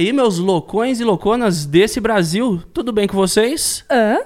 aí, meus loucões e louconas desse Brasil? Tudo bem com vocês? Hã?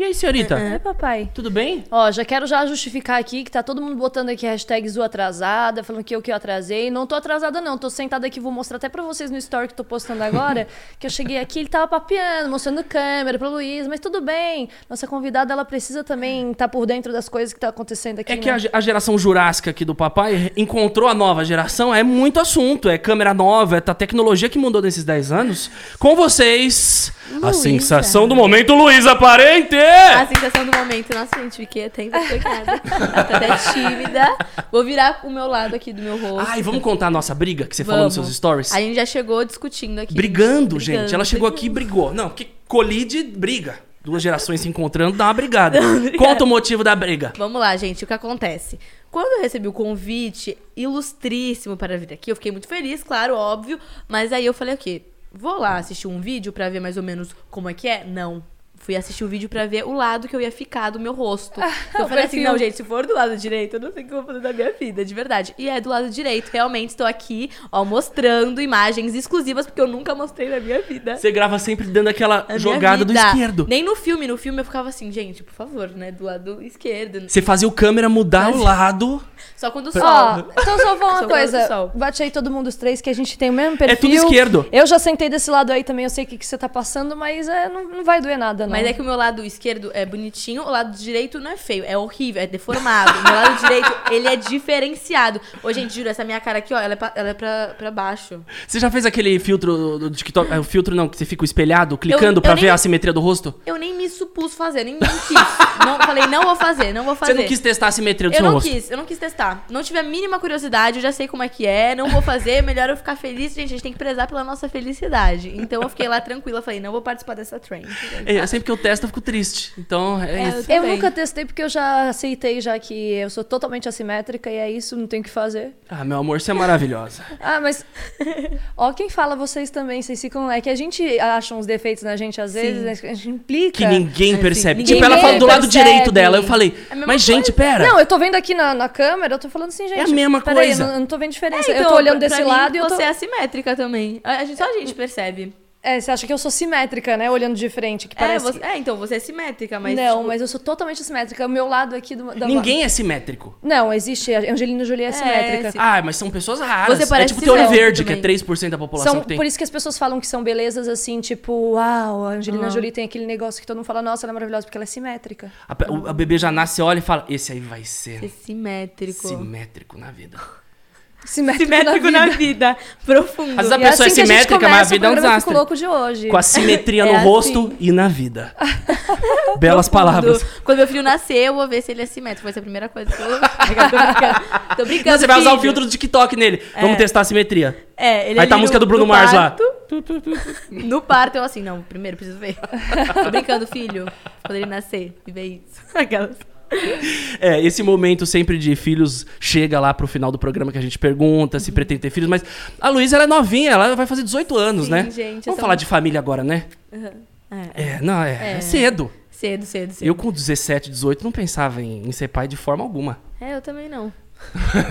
E aí, senhorita? É, papai. Tudo bem? Ó, já quero já justificar aqui que tá todo mundo botando aqui hashtag Zu atrasada, falando que eu que eu atrasei. Não tô atrasada, não. Tô sentada aqui, vou mostrar até pra vocês no story que tô postando agora. que eu cheguei aqui, ele tava papeando, mostrando câmera pra Luiz, mas tudo bem. Nossa convidada, ela precisa também estar por dentro das coisas que tá acontecendo aqui. É que né? a, ge- a geração jurássica aqui do papai encontrou a nova geração, é muito assunto, é câmera nova, é a tecnologia que mudou nesses 10 anos. Com vocês, a Luísa. sensação do momento, Luísa Parente! A sensação do momento. Nossa, gente, fiquei até envergonhada. Tô até tímida. Vou virar o meu lado aqui do meu rosto. Ai, vamos contar a nossa briga que você falou nos Vamos. seus stories? A gente já chegou discutindo aqui. Brigando, gente. Ela chegou aqui e brigou. Não, porque colide, briga. Duas gerações se encontrando, dá uma brigada. Conta o motivo da briga. Vamos lá, gente, o que acontece? Quando eu recebi o convite ilustríssimo para vir aqui, eu fiquei muito feliz, claro, óbvio. Mas aí eu falei o quê? Vou lá assistir um vídeo pra ver mais ou menos como é que é? Não. Fui assistir o vídeo pra ver o lado que eu ia ficar do meu rosto. eu falei assim, não, gente, se for do lado direito, eu não sei o que eu vou fazer da minha vida, de verdade. E é do lado direito, realmente estou aqui, ó, mostrando imagens exclusivas, porque eu nunca mostrei na minha vida. Você grava sempre dando aquela minha jogada do esquerdo. Nem no filme, no filme eu ficava assim, gente, por favor, né, do lado esquerdo. Você fazia o câmera mudar o lado. Só quando o Ó, sol. então só vou uma Sou coisa. Bate aí todo mundo os três que a gente tem o mesmo perfil. É tudo esquerdo. Eu já sentei desse lado aí também, eu sei o que, que você tá passando, mas é, não, não vai doer nada, não. Mas é que o meu lado esquerdo é bonitinho, o lado direito não é feio, é horrível, é deformado. O meu lado direito, ele é diferenciado. Ô, gente, juro, essa minha cara aqui, ó, ela é pra, ela é pra, pra baixo. Você já fez aquele filtro do TikTok? É, o filtro não, que você fica espelhado, clicando eu pra nem- ver a simetria do rosto? Eu nem me supus fazer, nem, nem quis. não, falei, não vou fazer, não vou fazer. Você não quis testar a simetria do Eu seu não rosto? quis, eu não quis testar. Não tive a mínima curiosidade, eu já sei como é que é, não vou fazer, melhor eu ficar feliz. Gente, a gente tem que prezar pela nossa felicidade. Então eu fiquei lá tranquila, falei, não vou participar dessa trend. É, sempre que eu testo, eu fico triste. Então, é, É, isso. Eu também. nunca testei porque eu já aceitei já que eu sou totalmente assimétrica e é isso, não tem o que fazer. Ah, meu amor, você é maravilhosa. Ah, mas. Ó, quem fala vocês também, vocês ficam. É que a gente acha uns defeitos na gente às vezes, né, a gente implica. Que ninguém É, percebe. Ninguém tipo, ela fala do lado percebe. direito dela. Eu falei, É mas gente, pera. Não, eu tô vendo aqui na, na câmera, eu tô falando assim, gente. É a mesma coisa. Eu não, eu não tô vendo diferença. É, então, eu tô olhando pra- desse pra lado e eu tô. Você é assimétrica também. A gente, só a gente percebe. É, você acha que eu sou simétrica, né? Olhando de frente, que É, parece. você- é, então, você é simétrica, mas. não, tipo, mas eu sou totalmente assimétrica. O meu lado aqui do. Da... Ninguém é simétrico. Não, existe. A Angelina Jolie é simétrica. sim. Ah, mas são pessoas raras. Você parece é tipo simétrico verde, que é também. 3% da população São, que tem. por isso que as pessoas falam que são belezas assim, tipo, uau, a Angelina Uhum. Jolie tem aquele negócio que todo mundo fala, nossa, ela é maravilhosa porque ela é simétrica. A, o- a bebê já nasce, olha e fala, esse aí vai Ser ser simétrico. simétrico na vida. Simétrico, Simétrico na na vida. vida. Profundo. Às vezes a E pessoa é assim gente simétrica, mas a vida é um desastre. louco de hoje. Com a simetria no É rosto assim. e na vida. Belas Profundo. palavras. Quando meu filho nascer, eu vou ver se ele é simétrico. Vai ser a primeira coisa que eu. tô brincando. Tô brincando. Não, você vai usar o filtro do TikTok nele. Vamos testar a simetria. É, ele Aí tá a música no- do Bruno no Mars lá. No parto, eu assim, não, primeiro preciso ver. Tô brincando, filho. Quando ele nascer e ver isso. Aquelas. É, esse momento sempre de filhos chega lá pro final do programa que a gente pergunta Uhum. se pretende ter filhos, mas a Luísa ela é novinha, ela vai fazer 18 anos, Sim, né? gente, Vamos sou falar muito- de família agora, né? É, É, não, é, é É. cedo. cedo, cedo, cedo. Eu com 17, 18 não pensava em, em ser pai de forma alguma. É, eu também não.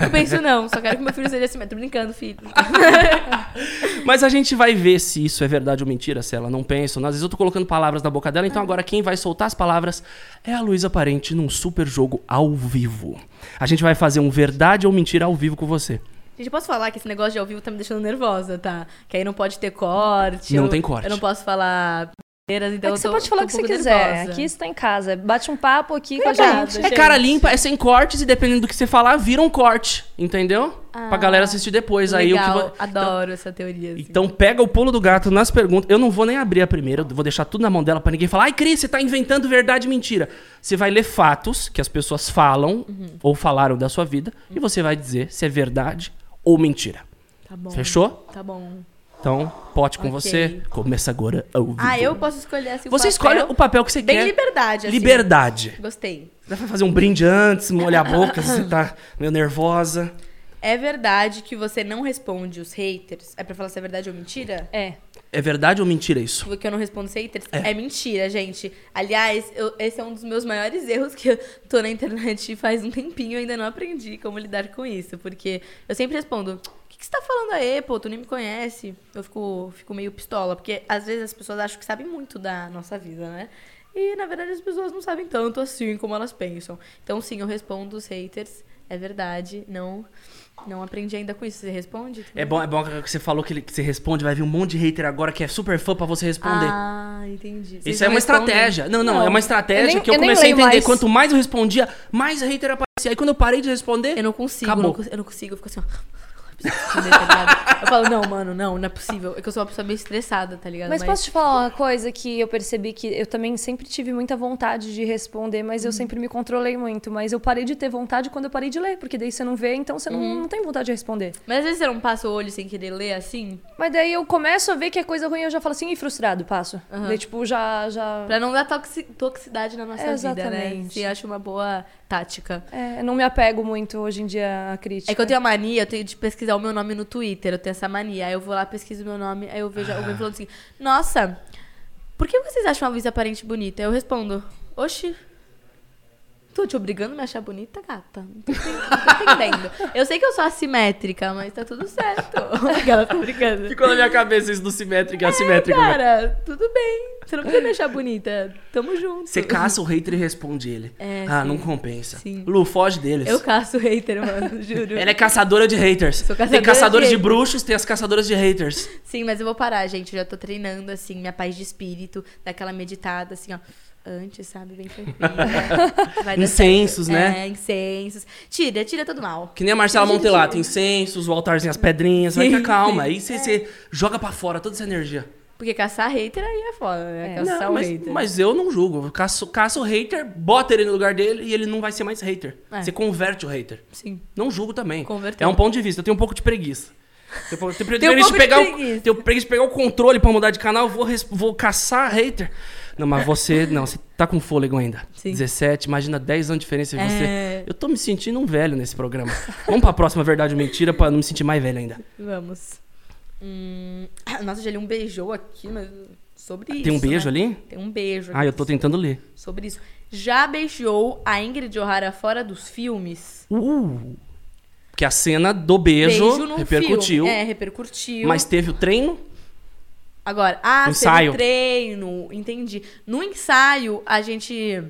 Eu penso não, só quero que meu filho seja assim. Tô brincando, filho. Mas a gente vai ver se isso é verdade ou mentira, se ela não pensa. Às vezes eu tô colocando palavras na boca dela, então agora quem vai soltar as palavras é a Luísa Parente num super jogo ao vivo. A gente vai fazer um verdade ou mentira ao vivo com você. Gente, eu posso falar que esse negócio de ao vivo tá me deixando nervosa, tá? Que aí não pode ter corte. Não eu- tem corte. Eu não posso falar então É você tô- pode falar o que um você quiser. nervosa. Aqui você tá em casa. Bate um papo aqui com a gente. É cara limpa, é sem cortes e dependendo do que você falar, vira um corte, entendeu? pra galera assistir depois. Aí o que Ah, Legal, vo- adoro essa teoria. assim. Então pega o pulo do gato nas perguntas. Eu não vou nem abrir a primeira, eu vou deixar tudo na mão dela pra ninguém falar. Ai, Cris, você tá inventando verdade e mentira. Você vai ler fatos que as pessoas falam Uhum. ou falaram da sua vida e você vai dizer se é verdade ou mentira. Tá bom. Fechou? Tá bom. Então, pote com Ok. você. Começa agora ao vivo. Ah, eu posso escolher assim o Você papel. escolhe o papel que você Bem quer. liberdade, assim. Liberdade. Gostei. Você vai fazer um brinde antes, molhar a boca, se você tá meio nervosa. É verdade que você não responde os haters? É pra falar se é verdade ou mentira? É. É verdade ou mentira isso? Porque eu não respondo os haters. É, mentira, gente. Aliás, eu- esse é um dos meus maiores erros que eu tô na internet faz um tempinho e ainda não aprendi como lidar com isso. Porque eu sempre respondo. O que, você tá falando aí, pô? Tu nem me conhece. Eu fico, fico meio pistola, porque às vezes as pessoas acham que sabem muito da nossa vida, né? E na verdade as pessoas não sabem tanto assim como elas pensam. Então sim, eu respondo os haters. É verdade. Não, não aprendi ainda com isso. Você responde? É bom, é bom que você falou que, ele- que você responde, vai vir um monte de hater agora que é super fã pra você responder. Ah, entendi. Vocês Isso é não uma respondem? estratégia. Não, não, Não, é uma estratégia eu nem- que eu eu comecei a entender. mais. Quanto mais eu respondia, mais hater aparecia. Aí quando eu parei de responder, Eu não consigo, Acabou. não cons- eu não consigo, eu fico assim, ó. Preciso tá ligado? Eu falo, não, mano, não, não é possível. É que eu sou uma pessoa meio estressada, tá ligado? Mas posso te falar uma coisa que eu percebi que eu também sempre tive muita vontade de responder, mas eu sempre me controlei muito. Mas eu parei de ter vontade quando eu parei de ler, porque daí você não vê, então você não, não tem vontade de responder. Mas às vezes você não passa o olho sem querer ler assim? Mas daí eu começo a ver que é coisa ruim, eu já falo assim, e frustrado, passo. Daí, tipo, já. já... Pra não dar toxi- toxicidade na nossa É, vida, né? eu acho uma boa tática. É, eu não me apego muito hoje em dia à crítica. É que eu tenho a mania, eu tenho de pesquisar o meu nome no Twitter, eu tenho essa mania. Aí eu vou lá, pesquiso o meu nome, aí eu vejo alguém falando assim, nossa, por que vocês acham a Luísa Parente bonita? Eu respondo, oxi, tô te obrigando a me achar bonita, gata? Não tô, entendendo. Eu sei que eu sou assimétrica, mas tá tudo certo. Aquela tá brincando. ficou na minha cabeça isso do simétrico e assimétrico. né? Cara, tudo bem. Você não precisa me achar bonita. Tamo junto. Você caça o hater e responde ele. É, ah, sim. não compensa. Sim. Lu, foge deles. Eu caço hater, mano, juro. Ela é caçadora de haters. Sou caçadora tem caçadores de de, bruxos, tem as caçadoras de haters. Sim, mas eu vou parar, gente. Eu já tô treinando, assim, minha paz de espírito, daquela meditada, assim, ó. Antes, sabe? Bem tranquila. Incensos, né? É, incensos. Tira, tira todo mal. Que nem a Marcela Montelato, incensos, o altarzinho, as pedrinhas. Vai que calma. Aí você, você joga pra fora toda essa energia. Porque caçar hater aí é foda, né? É. Caçar Não, o mas, hater. mas eu não julgo. Eu caço, caço o hater, bota ele no lugar dele e ele não vai ser mais hater. É. Você converte o hater. Sim. Não julgo também. Converteu. É um ponto de vista. Eu tenho um pouco de preguiça. Eu tenho, Tem um preguiça pouco de de pegar preguiça. o, tenho preguiça de pegar o controle pra mudar de canal. Vou, vou caçar hater. Não, mas você. Não, você tá com fôlego ainda. Sim. 17, imagina 10 anos de diferença em você. É. Eu tô me sentindo um velho nesse programa. Vamos pra próxima verdade ou mentira pra não me sentir mais velho ainda. Vamos. Hum... Nossa, já li um beijou aqui, mas sobre isso. Tem um beijo né? ali? Tem um beijo Ah, eu tô tentando ler. sobre isso. Já beijou a Ingrid O'Hara fora dos filmes? Uh! Que a cena do beijo, num repercutiu. filme. É, repercutiu. Mas teve o treino? Agora, ah, Ensaio. treino, entendi. No ensaio, a gente.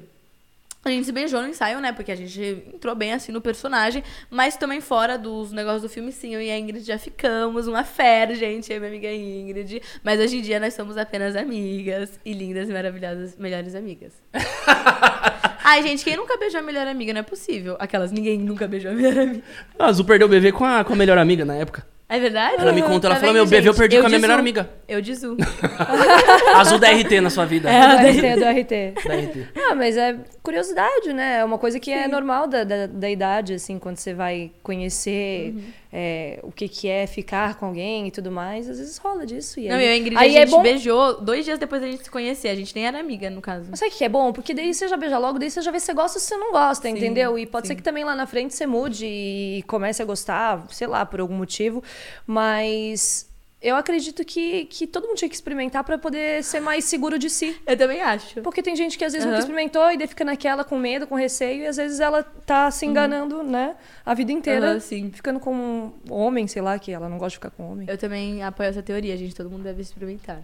A gente se beijou no ensaio, né? Porque a gente entrou bem assim no personagem. Mas também fora dos negócios do filme, sim. Eu e a Ingrid já ficamos. Uma fera, gente. Eu e minha amiga Ingrid. Mas hoje em dia nós somos apenas amigas. E lindas e maravilhosas, melhores amigas. Ai, gente, quem nunca beijou a melhor amiga? Não é possível. Aquelas, ninguém nunca beijou a melhor amiga. A Azul perdeu o bebê com a, com a melhor amiga na época. É verdade? Ela me contou, ela Tá falou: meu bebê eu perdi com a minha melhor amiga. Eu de Zu. A Azul da RT na sua vida. É, do RT, do RT. Da RT. Ah, mas é curiosidade, né? É uma coisa que é normal da, da, da idade, assim, quando você vai conhecer Uhum. É, o que, que é ficar com alguém e tudo mais. Às vezes rola disso. E Não, aí, eu e a Ingrid, aí a é gente bom. beijou dois dias depois da gente se conhecer. A gente nem era amiga, no caso. Mas sabe o que é bom? Porque daí você já beija logo, daí você já vê se você gosta ou se você não gosta, Sim, entendeu? E pode sim. ser que também lá na frente você mude e comece a gostar, sei lá, por algum motivo. Mas eu acredito que, que todo mundo tinha que experimentar pra poder ser mais seguro de si. Eu também acho. Porque tem gente que às vezes Aham. nunca experimentou e daí fica naquela com medo, com receio, e às vezes ela tá se enganando, né? A vida inteira. Uhum. Sim. Ficando com um homem, sei lá, que ela não gosta de ficar com homem. Eu também apoio essa teoria, gente. Todo mundo deve experimentar.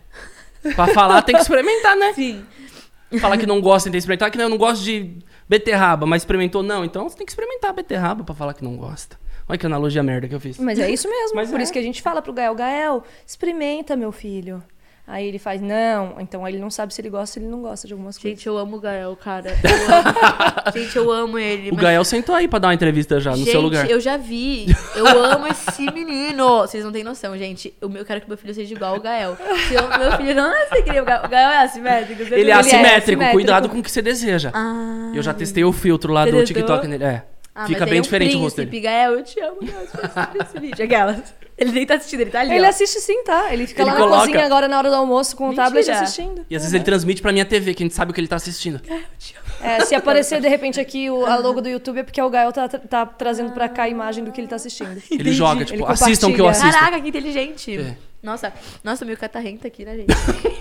Pra falar tem que experimentar, né? Sim. Falar que não gosta tem que experimentar, que não, eu não gosto de beterraba, mas experimentou não. Então você tem que experimentar a beterraba pra falar que não gosta. Olha que analogia merda que eu fiz. Mas é isso mesmo. Mas Por é. isso que a gente fala pro Gael, Gael, experimenta, meu filho. Aí ele faz, não. Então aí ele não sabe se ele gosta ou ele não gosta de algumas coisas. Gente, eu amo o Gael, cara. Eu amo. gente, eu amo ele. O mas- Gael sentou aí pra dar uma entrevista já, no gente, seu lugar. eu já vi. Eu amo esse menino. Vocês não têm noção, gente. Eu, eu quero que meu filho seja igual ao Gael. Se eu- meu filho não nasce que nem o Gael. O Gael é assimétrico. Ele é assimétrico, assimétrico. cuidado com o que você deseja. Ah, Eu já testei o filtro lá do? TikTok nele. É. Ah, Fica mas bem aí diferente o o rosto príncipe, dele. Gael, eu te amo, esse vídeo. Aquelas. Ele nem tá assistindo, ele tá ali. Ele ó. assiste sim, tá? Ele fica Ele lá coloca- na cozinha agora na hora do almoço com o Mentira. tablet assistindo. E às vezes ele transmite pra minha TV, que a gente sabe o que ele tá assistindo. Eu te amo. É, se aparecer de repente aqui o, a logo do YouTube é porque o Gael tá, tá trazendo pra cá a imagem do que ele tá assistindo. Ele joga, tipo, Ele assistam o que eu assisto. Caraca, que inteligente. É. Nossa, nossa, meio catarrenta aqui, né, gente?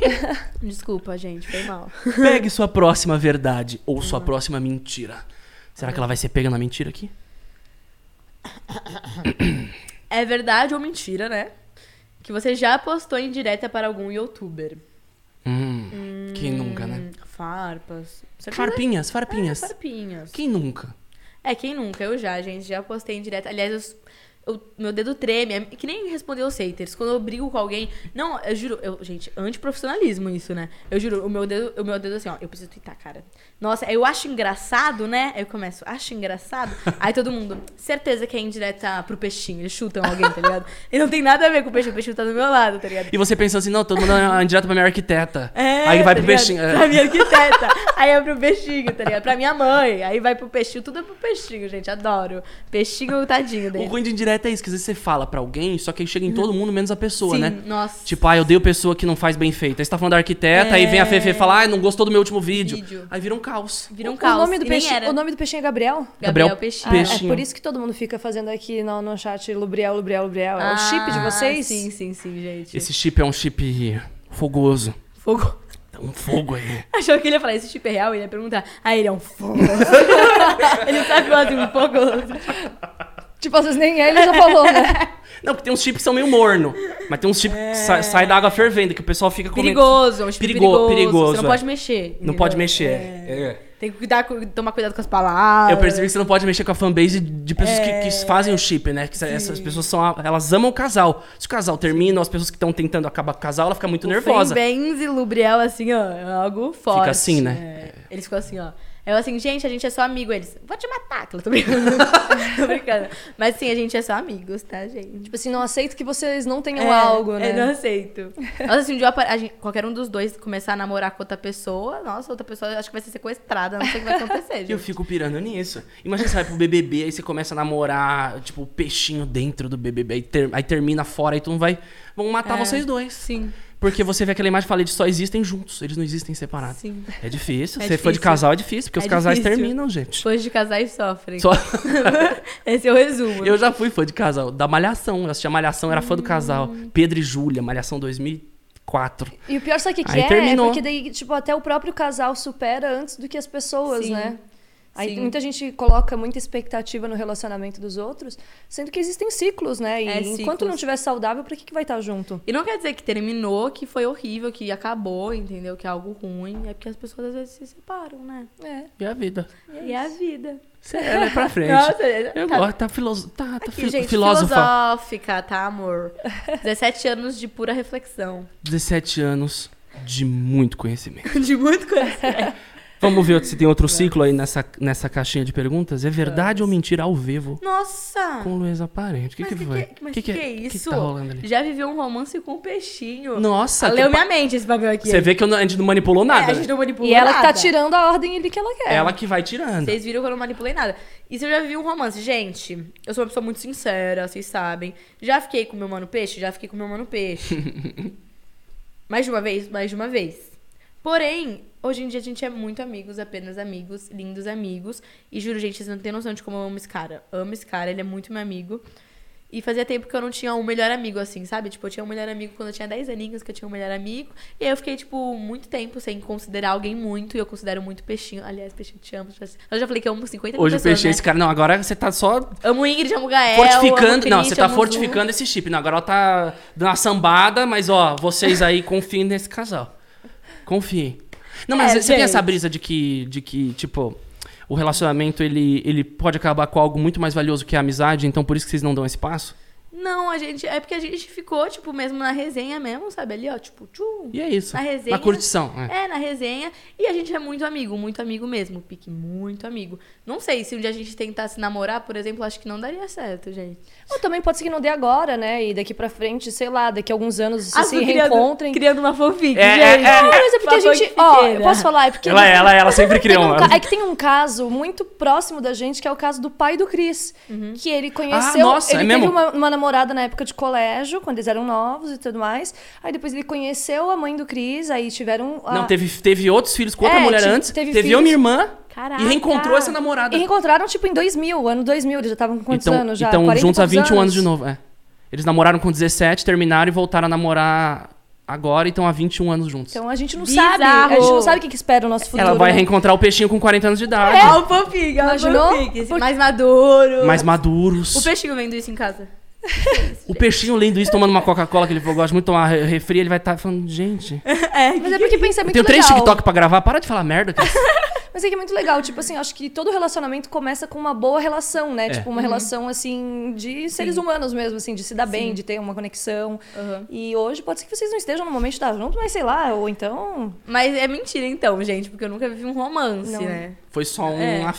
Desculpa, gente, foi mal. Pegue sua próxima verdade ou sua próxima mentira. Será que ela vai ser pega na mentira aqui? É verdade ou mentira, né? Que você já postou em direta para algum youtuber. Hum, quem nunca, né? Hum, Farpas. Certeza? Farpinhas, farpinhas. É, farpinhas. Quem nunca? É, quem nunca? Eu já, gente. Já postei em direta. Aliás, eu- eu- meu dedo treme. É que nem responder os haters. Quando eu brigo com alguém. Não, eu juro. Eu, gente, antiprofissionalismo isso, né? Eu juro, o meu dedo, o meu dedo assim, ó. Eu preciso twittar, cara. Nossa, eu acho engraçado, né? Aí eu começo, acho engraçado. Aí todo mundo, certeza que é indireta pro peixinho. Eles chutam alguém, tá ligado? E não tem nada a ver com o peixinho. O peixinho tá do meu lado, tá ligado? E você pensou assim, não, todo mundo é direto pra minha arquiteta. É, Aí vai tá pro ligado? peixinho. é. Pra minha arquiteta. Aí é pro peixinho, tá ligado? Pra minha mãe. Aí vai pro peixinho. Tudo é pro peixinho, gente. Adoro. Peixinho, tadinho O dele. ruim de indireta é isso, que às vezes você fala pra alguém, só que aí chega em todo mundo, menos a pessoa, Sim, né? nossa. Tipo, ah, eu dei pessoa que não faz bem feito. Aí você tá falando da arquiteta, aí vem a Fefe e fala, ah, não gostou do meu último vídeo. Vídeo. Aí vira um caos. Vira um O caos. nome, do era. o nome do peixinho é Gabriel? Gabriel, Gabriel Peixinho. Ah, é Peixinho. por isso que todo mundo fica fazendo aqui no, no chat Lubriel, Lubriel, Lubriel. É o chip de Ah, vocês? Sim, sim, sim, gente. Esse chip é um chip fogoso. Fogo. Tá um fogo aí. Achou que ele ia falar, esse chip é real? Ele ia perguntar, ah, ele é um fogo. ele sabe fazer um fogo. Tipo, às vezes nem ele já falou, né? Não, porque tem uns chips que são meio morno. Mas tem uns chips que sa sai da água fervendo, que o pessoal fica comendo. Perigoso, é um chip Perigo- perigoso. perigoso, Você não é. pode mexer. Não entendeu? pode mexer. É. Tem que cuidar, com- tomar cuidado com as palavras. Eu percebi que você não pode mexer com a fanbase de pessoas que, que fazem o chip, né? Que essas pessoas são. a- Elas amam o casal. Se o casal termina, as pessoas que estão tentando acabar com o casal, ela fica muito nervosa. Benz e Lubriel, assim, ó, é algo forte. assim, né? É. Eles ficam assim, ó. Eu assim, gente, a gente é só amigo. Eles, vou te matar. Que eu tô brincando. tô brincando. Mas sim, a gente é só amigos, tá, gente? Tipo assim, não aceito que vocês não tenham É, algo, né? Eu não aceito. Nossa, assim, um dia a gente- qualquer um dos dois começar a namorar com outra pessoa, nossa, outra pessoa acho que vai ser sequestrada, não sei o que vai acontecer, E eu gente. fico pirando nisso. Imagina você vai pro BBB, aí você começa a namorar, tipo, o peixinho dentro do BBB, aí, ter- aí termina fora, aí tu não vai. Vão matar É. vocês dois. Sim, Porque você vê aquela imagem e fala, eles só existem juntos, eles não existem separados. sim. É difícil. É Se for de casal, é difícil, porque É os casais difícil. terminam, gente. Fãs de casais sofrem. Só... Esse é o resumo. Eu já fui fã de casal, da Malhação. Eu assistia Malhação, era fã do casal. Hum. Pedro e Júlia, Malhação 2004. E o pior, sabe o que, que Aí é? terminou. É porque daí, tipo, até o próprio casal supera antes do que as pessoas, Sim. né? Aí Sim. muita gente coloca muita expectativa no relacionamento dos outros, sendo que existem ciclos, né? E É, enquanto ciclos. não estiver saudável, pra que, que vai estar junto? E não quer dizer que terminou, que foi horrível, que acabou, entendeu? Que é algo ruim. É porque as pessoas às vezes se separam, né? É. E a vida. E é a vida. Você é pra frente. Nossa, Eu tá- gosto, tá, filoso... tá, tá Aqui, fi- gente, filósofa. filosófica, tá, amor? 17 anos de pura reflexão. 17 anos de muito conhecimento. De muito conhecimento. Vamos ver se tem outro ciclo aí nessa, nessa caixinha de perguntas. É verdade ou mentira ao vivo Nossa! com Luísa Parente? O que, Mas que, que foi? que- mas que que é O que, isso? tá rolando ali? Já viveu um romance com um peixinho. Nossa, Leu que minha mente esse papel aqui. Você vê que eu não- a gente não manipulou É, nada. a gente não manipulou E ela que tá nada. tirando a ordem ali que ela quer. Ela que vai tirando. Vocês viram que eu não manipulei nada. E se eu já vivi um romance? Gente, eu sou uma pessoa muito sincera, vocês sabem. Já fiquei com meu mano peixe? Já fiquei com meu mano peixe. mais de uma vez? Mais de uma vez. Porém, hoje em dia a gente é muito amigos, apenas amigos, lindos amigos. E juro, gente, vocês não têm noção de como eu amo esse cara. Amo esse cara, ele é muito meu amigo. E fazia tempo que eu não tinha um melhor amigo, assim, sabe? Tipo, eu tinha um melhor amigo quando eu tinha 10 aninhos, que eu tinha um melhor amigo. E aí eu fiquei, tipo, muito tempo sem considerar alguém muito. E eu considero muito peixinho. Aliás, peixinho, te amo. Eu já falei que eu amo 50 mil Hoje o pessoas, peixe é né? esse cara. Não, agora você tá só Amo Ingrid, amo Gael, fortificando. Não, você tá fortificando esse chip. Não, agora ela tá dando uma sambada, mas ó, vocês aí confiem nesse casal. Confiem. Não, mas É, você tem essa gente. brisa de que, de que, tipo, o relacionamento ele, ele pode acabar com algo muito mais valioso que a amizade, então por isso que vocês não dão esse passo? Não, a gente. É porque a gente ficou, tipo, mesmo na resenha mesmo, sabe? Ali, ó, tipo, tchum. E é isso. Na resenha. Na curtição. É. É, na resenha. E a gente é muito amigo, muito amigo mesmo. Pique, muito amigo. Não sei, se um dia a gente tentasse namorar, por exemplo, acho que não daria certo, gente. Ou também pode ser que não dê agora, né? E daqui pra frente, sei lá, daqui a alguns anos se, Ah, se criando- reencontrem. Criando uma fanfic, É, é, gente. é. Não, mas é porque a gente. Ó, eu posso falar, é porque. Ela, ela, ela sempre criou um é que tem um caso muito próximo da gente, que é o caso do pai do Cris. Que ele conheceu. Ah, nossa, ele é teve mesmo? uma, uma namorada na época de colégio, quando eles eram novos e tudo mais. Aí depois ele conheceu a mãe do Cris, aí tiveram. a- Não, teve, teve outros filhos com outra É, mulher tipo, antes. teve Teve, eu, filhos- minha irmã. Caraca. E reencontrou essa namorada. E reencontraram, tipo, em 2000, ano 2000. Eles já estavam com quantos então, anos já? então 40 juntos há poucos 21 anos de novo. É. Eles namoraram com 17, terminaram e voltaram a namorar agora e estão há 21 anos juntos. Então a gente não Bizarro. sabe. A gente não sabe o que, que espera o nosso futuro. Ela vai né? reencontrar o peixinho com 40 anos de idade. Ó, o fofinho, ó, o Imaginou? fofinho. Por- Mais maduro. Mais maduros. O peixinho vendo isso em casa. O peixinho lendo isso, tomando uma Coca-Cola, que ele gosta muito de tomar re- refri, ele vai estar falando, gente. É, Mas é porque pensa é Eu muito tenho três legal. TikTok pra gravar, para de falar merda. Cris. Mas é que é muito legal, tipo assim, acho que todo relacionamento começa com uma boa relação, né? É. Tipo, uma relação, assim, de seres humanos mesmo, assim, de se dar bem, de ter uma conexão. Uhum. E hoje pode ser que vocês não estejam no momento de estar juntos, mas sei lá, ou então. Mas é mentira então, gente, porque eu nunca vivi um romance, Não. né? Foi só um, É.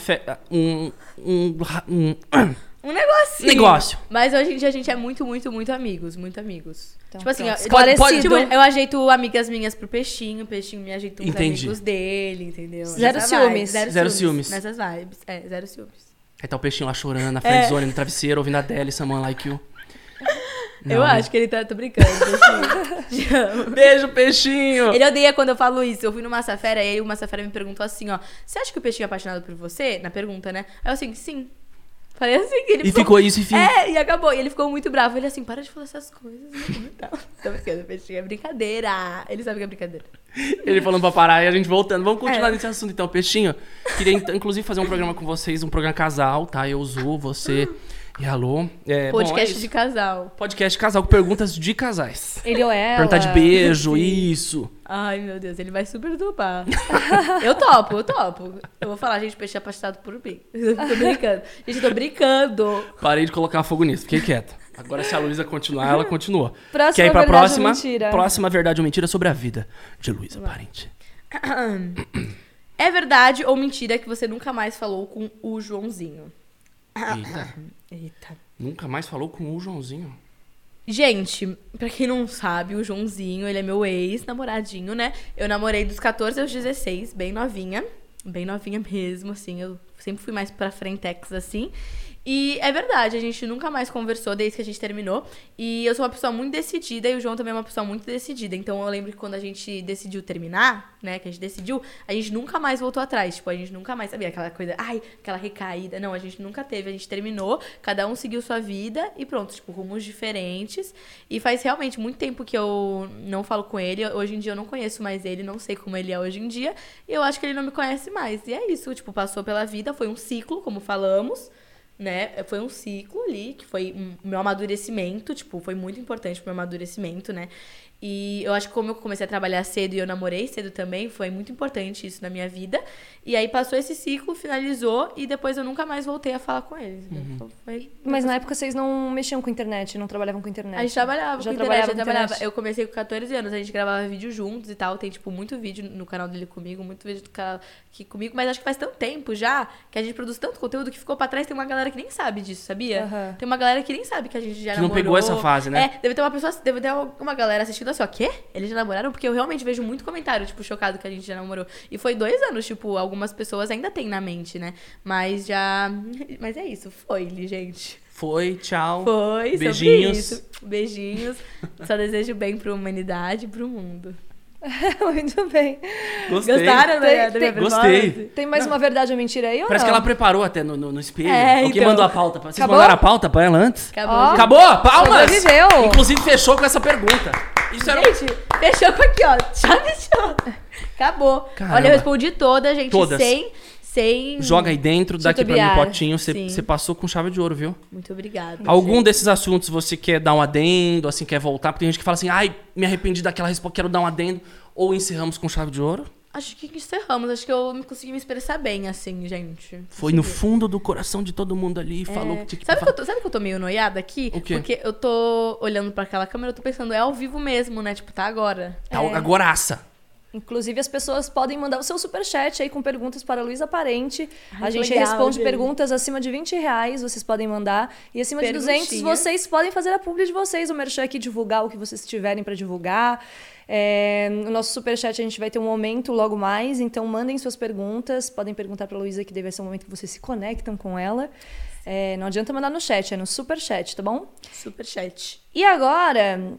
um, um, um Um negocinho. negócio. Mas hoje em dia a gente é muito, muito, muito amigos. Muito amigos. Então, tipo assim, pronto. ó, Esclarecido. pode- tipo, eu ajeito amigas minhas pro peixinho, o peixinho me ajeita os Entendi. amigos dele, entendeu? Zero Nessa ciúmes. vibe. Zero, Zero ciúmes. ciúmes. Nessas vibes. É, zero ciúmes. Aí tá o peixinho lá chorando, na É. friendzone, no travesseiro, ouvindo a Adele, Someone Like You. eu Não, né? acho que ele tá. Tô brincando, peixinho. Te amo. Beijo, peixinho! Ele odeia quando eu falo isso. Eu fui no Massafera e aí o Massafera me perguntou assim, ó. Você acha que o peixinho é apaixonado por você? Na pergunta, né? Aí eu assim, sim. Falei assim, que ele E ficou isso, enfim. É, e acabou. E ele ficou muito bravo. Ele assim, para de falar essas coisas. né, e. Tô brincando, peixinho. É brincadeira. Ele sabe que é brincadeira. Ele falando pra parar e a gente voltando. Vamos continuar É. nesse assunto então, Peixinho. Queria então, inclusive fazer um programa com vocês, um programa casal, tá? Eu, Zu, você e Alô. É, bom, é Podcast de casal. Podcast casal com perguntas de casais. Ele ou ela. Perguntar de beijo, Sim. isso. Ai, meu Deus, ele vai super topar. eu topo, eu topo. Eu vou falar, gente, peixe é apaixonado por mim. tô brincando. Gente, eu tô brincando. Parei de colocar fogo nisso, fiquei quieto. Agora, se a Luísa continuar, ela continua. Próxima Quer ir pra verdade ou próxima? mentira? Próxima verdade ou mentira sobre a vida de Luísa Parente. É verdade ou mentira que você nunca mais falou com o Joãozinho? Eita, Eita. nunca mais falou com o Joãozinho. Gente, pra quem não sabe, o Joãozinho, ele é meu ex-namoradinho, né? Eu namorei dos 14 aos 16, bem novinha. Bem novinha mesmo, assim. Eu sempre fui mais pra frentex, assim. E é verdade, a gente nunca mais conversou desde que a gente terminou. E eu sou uma pessoa muito decidida e o João também é uma pessoa muito decidida. Então eu lembro que quando a gente decidiu terminar, né, que a gente decidiu, a gente nunca mais voltou atrás. Tipo, a gente nunca mais sabia aquela coisa, ai, aquela recaída. Não, a gente nunca teve. A gente terminou, cada um seguiu sua vida e pronto, tipo, rumos diferentes. E faz realmente muito tempo que eu não falo com ele. Hoje em dia eu não conheço mais ele, não sei como ele é hoje em dia. E eu acho que ele não me conhece mais. E é isso, tipo, passou pela vida, foi um ciclo, como falamos né? Foi um ciclo ali, que foi um- meu amadurecimento, tipo, foi muito importante pro meu amadurecimento, né? E eu acho que como eu comecei a trabalhar cedo e eu namorei cedo também, foi muito importante isso na minha vida. E aí passou esse ciclo, finalizou e depois eu nunca mais voltei a falar com eles. Uhum. Então, foi... Mas na época vocês não mexiam com internet, não trabalhavam com internet. A gente trabalhava Já com internet, trabalhava já com trabalhava. internet. Eu comecei com 14 anos, a gente gravava vídeo juntos e tal. Tem, tipo, muito vídeo no canal dele comigo, muito vídeo do canal aqui comigo. Mas acho que faz tanto tempo já que a gente produz tanto conteúdo que ficou pra trás. Tem uma galera que nem sabe disso, sabia? Aham. Tem uma galera que nem sabe que a gente já Que não namorou. pegou essa fase, né? É, deve ter uma pessoa, deve ter uma galera assistindo assim, ó, quê? Eles já namoraram? Porque eu realmente vejo muito comentário, tipo, chocado que a gente já namorou. E foi dois anos, tipo, algumas pessoas ainda têm na mente, né? Mas já... Mas é isso, foi, gente. Foi, tchau. Foi, Beijinhos. isso. Beijinhos. Só desejo bem pra humanidade e pro mundo. Muito bem. Gostei. Gostaram da, Tem- da minha tem- Gostei. Tem mais uma verdade ou mentira aí ou Parece não? que ela preparou até no, no, no espelho. É, Alguém então. mandou a pauta. pra- Vocês Acabou? mandaram a pauta pra ela antes? Acabou. Gente. Acabou? Palmas! Inclusive fechou com essa pergunta. Isso era... Gente, fechou com aqui, ó. Chave de ouro. Acabou. Caramba. Olha, eu respondi toda, gente. Todas. Sem. Sem. Joga aí dentro, daqui pra mim potinho. Você passou com chave de ouro, viu? Muito obrigada. Algum gente. desses assuntos você quer dar um adendo, assim, quer voltar? Porque tem gente que fala assim, ai, me arrependi daquela resposta, quero dar um adendo. Ou encerramos com chave de ouro? Acho que encerramos. Acho que eu consegui me expressar bem, assim, gente. Foi no fundo do coração de todo mundo ali, falou que tinha que Sabe que, eu tô, sabe que eu tô meio noiada aqui? O quê? Porque eu tô olhando pra aquela câmera, eu tô pensando, é ao vivo mesmo, né? Tipo, tá agora. Tá, agoraça. Inclusive, as pessoas podem mandar o seu superchat aí com perguntas para a Luísa Parente. Ai, a gente legal, responde gente. perguntas acima de 20 reais, vocês podem mandar. E acima de 200, Perguntinhas. vocês podem fazer a publi de vocês, o merchan aqui, divulgar o que vocês tiverem para divulgar. É, no nosso superchat a gente vai ter um momento logo mais, então mandem suas perguntas. Podem perguntar para a Luísa, que deve ser um momento que vocês se conectam com ela. É, não adianta mandar no chat, é no superchat, tá bom? Super chat. E agora,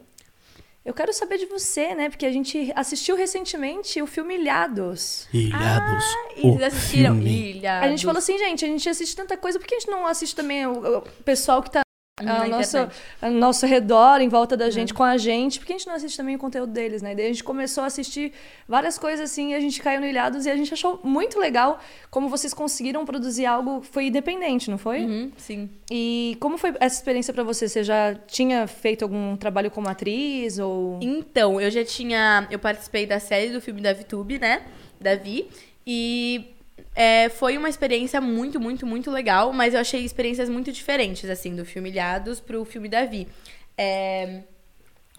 eu quero saber de você, né? Porque a gente assistiu recentemente o filme Ilhados. Ilhados. E o vocês assistiram? filme. Ilha. A gente falou assim, gente, a gente assiste tanta coisa, por que a gente não assiste também o, o pessoal que tá ao nosso, internet. ao nosso redor, em volta da gente, com a gente, porque a gente não assiste também o conteúdo deles, né? Daí a gente começou a assistir várias coisas assim, e a gente caiu no Ilhados e a gente achou muito legal como vocês conseguiram produzir algo foi independente, não foi? Uhum, sim. E como foi essa experiência pra você? Você já tinha feito algum trabalho como atriz ou Então, eu já tinha. Eu participei da série do filme da VTube, né? Davi. E é, foi uma experiência muito, muito, muito legal, mas eu achei experiências muito diferentes, assim, do filme Ilhados pro filme Davi. É,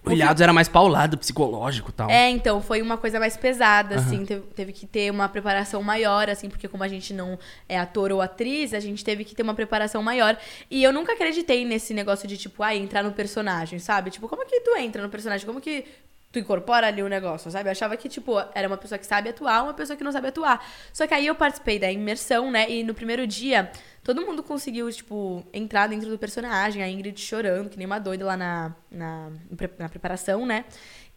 O Ilhados era mais paulado, psicológico e tal. É, então, foi uma coisa mais pesada, assim, teve, teve que ter uma preparação maior, assim, porque como a gente não é ator ou atriz, a gente teve que ter uma preparação maior. E eu nunca acreditei nesse negócio de, tipo, ah, entrar no personagem, sabe? Tipo, como que tu entra no personagem? Como que tu incorpora ali o negócio, sabe? Eu achava que, tipo, era uma pessoa que sabe atuar, uma pessoa que não sabe atuar. Só que aí eu participei da imersão, né? E no primeiro dia, todo mundo conseguiu, tipo, entrar dentro do personagem. A Ingrid chorando, que nem uma doida lá na, na, na preparação, né?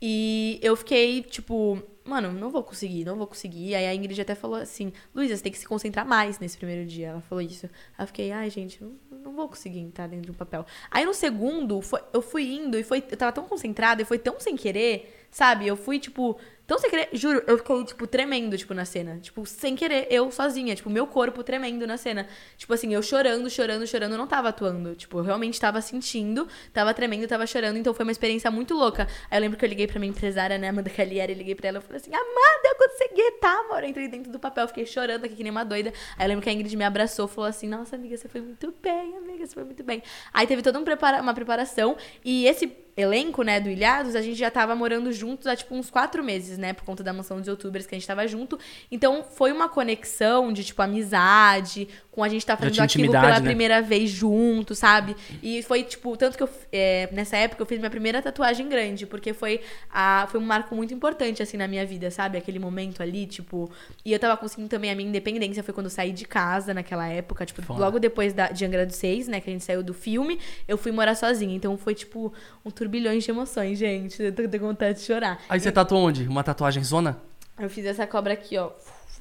E eu fiquei, tipo, mano, não vou conseguir, não vou conseguir. Aí a Ingrid até falou assim, Luísa, você tem que se concentrar mais nesse primeiro dia. Ela falou isso. Aí eu fiquei, ai, gente, não, não vou conseguir entrar dentro de um papel. Aí no segundo, foi- eu fui indo e foi. Eu tava tão concentrada e foi tão sem querer, sabe? Eu fui, tipo, tão sem querer, juro, eu fiquei, tipo, tremendo, tipo, na cena. Tipo, sem querer, eu sozinha, tipo, meu corpo tremendo na cena. Tipo assim, eu chorando, chorando, chorando, não tava atuando. Tipo, eu realmente tava sentindo, tava tremendo, tava chorando, então foi uma experiência muito louca. Aí eu lembro que eu liguei pra minha empresária, né, Amanda Calieri, liguei pra ela e falei assim, Amanda, eu consegui, tá, amor? Eu entrei dentro do papel, fiquei chorando aqui que nem uma doida. Aí eu lembro que a Ingrid me abraçou, falou assim, nossa, amiga, você foi muito bem, amiga, você foi muito bem. Aí teve toda um prepara uma preparação, e esse elenco, né, do Ilhados, a gente já tava morando juntos há, tipo, uns quatro meses, né, por conta da mansão dos youtubers que a gente tava junto. Então, foi uma conexão de, tipo, amizade, com a gente tá fazendo aquilo pela né? primeira vez junto, sabe? E foi, tipo, tanto que eu, é, nessa época eu fiz minha primeira tatuagem grande, porque foi, a, foi um marco muito importante, assim, na minha vida, sabe? Aquele momento ali, tipo. E eu tava conseguindo também a minha independência, foi quando eu saí de casa naquela época, tipo, Foda. logo depois da, de Angra dos Seis, né, que a gente saiu do filme, eu fui morar sozinha. Então foi, tipo, um turbilhões de emoções, gente. Eu tô com vontade de chorar. Aí você tatuou onde? Uma tatuagem zona? Eu fiz essa cobra aqui, ó.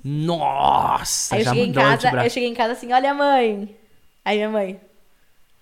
Nossa, Aí eu cheguei em casa, eu cheguei em casa assim, olha, mãe. Aí minha mãe.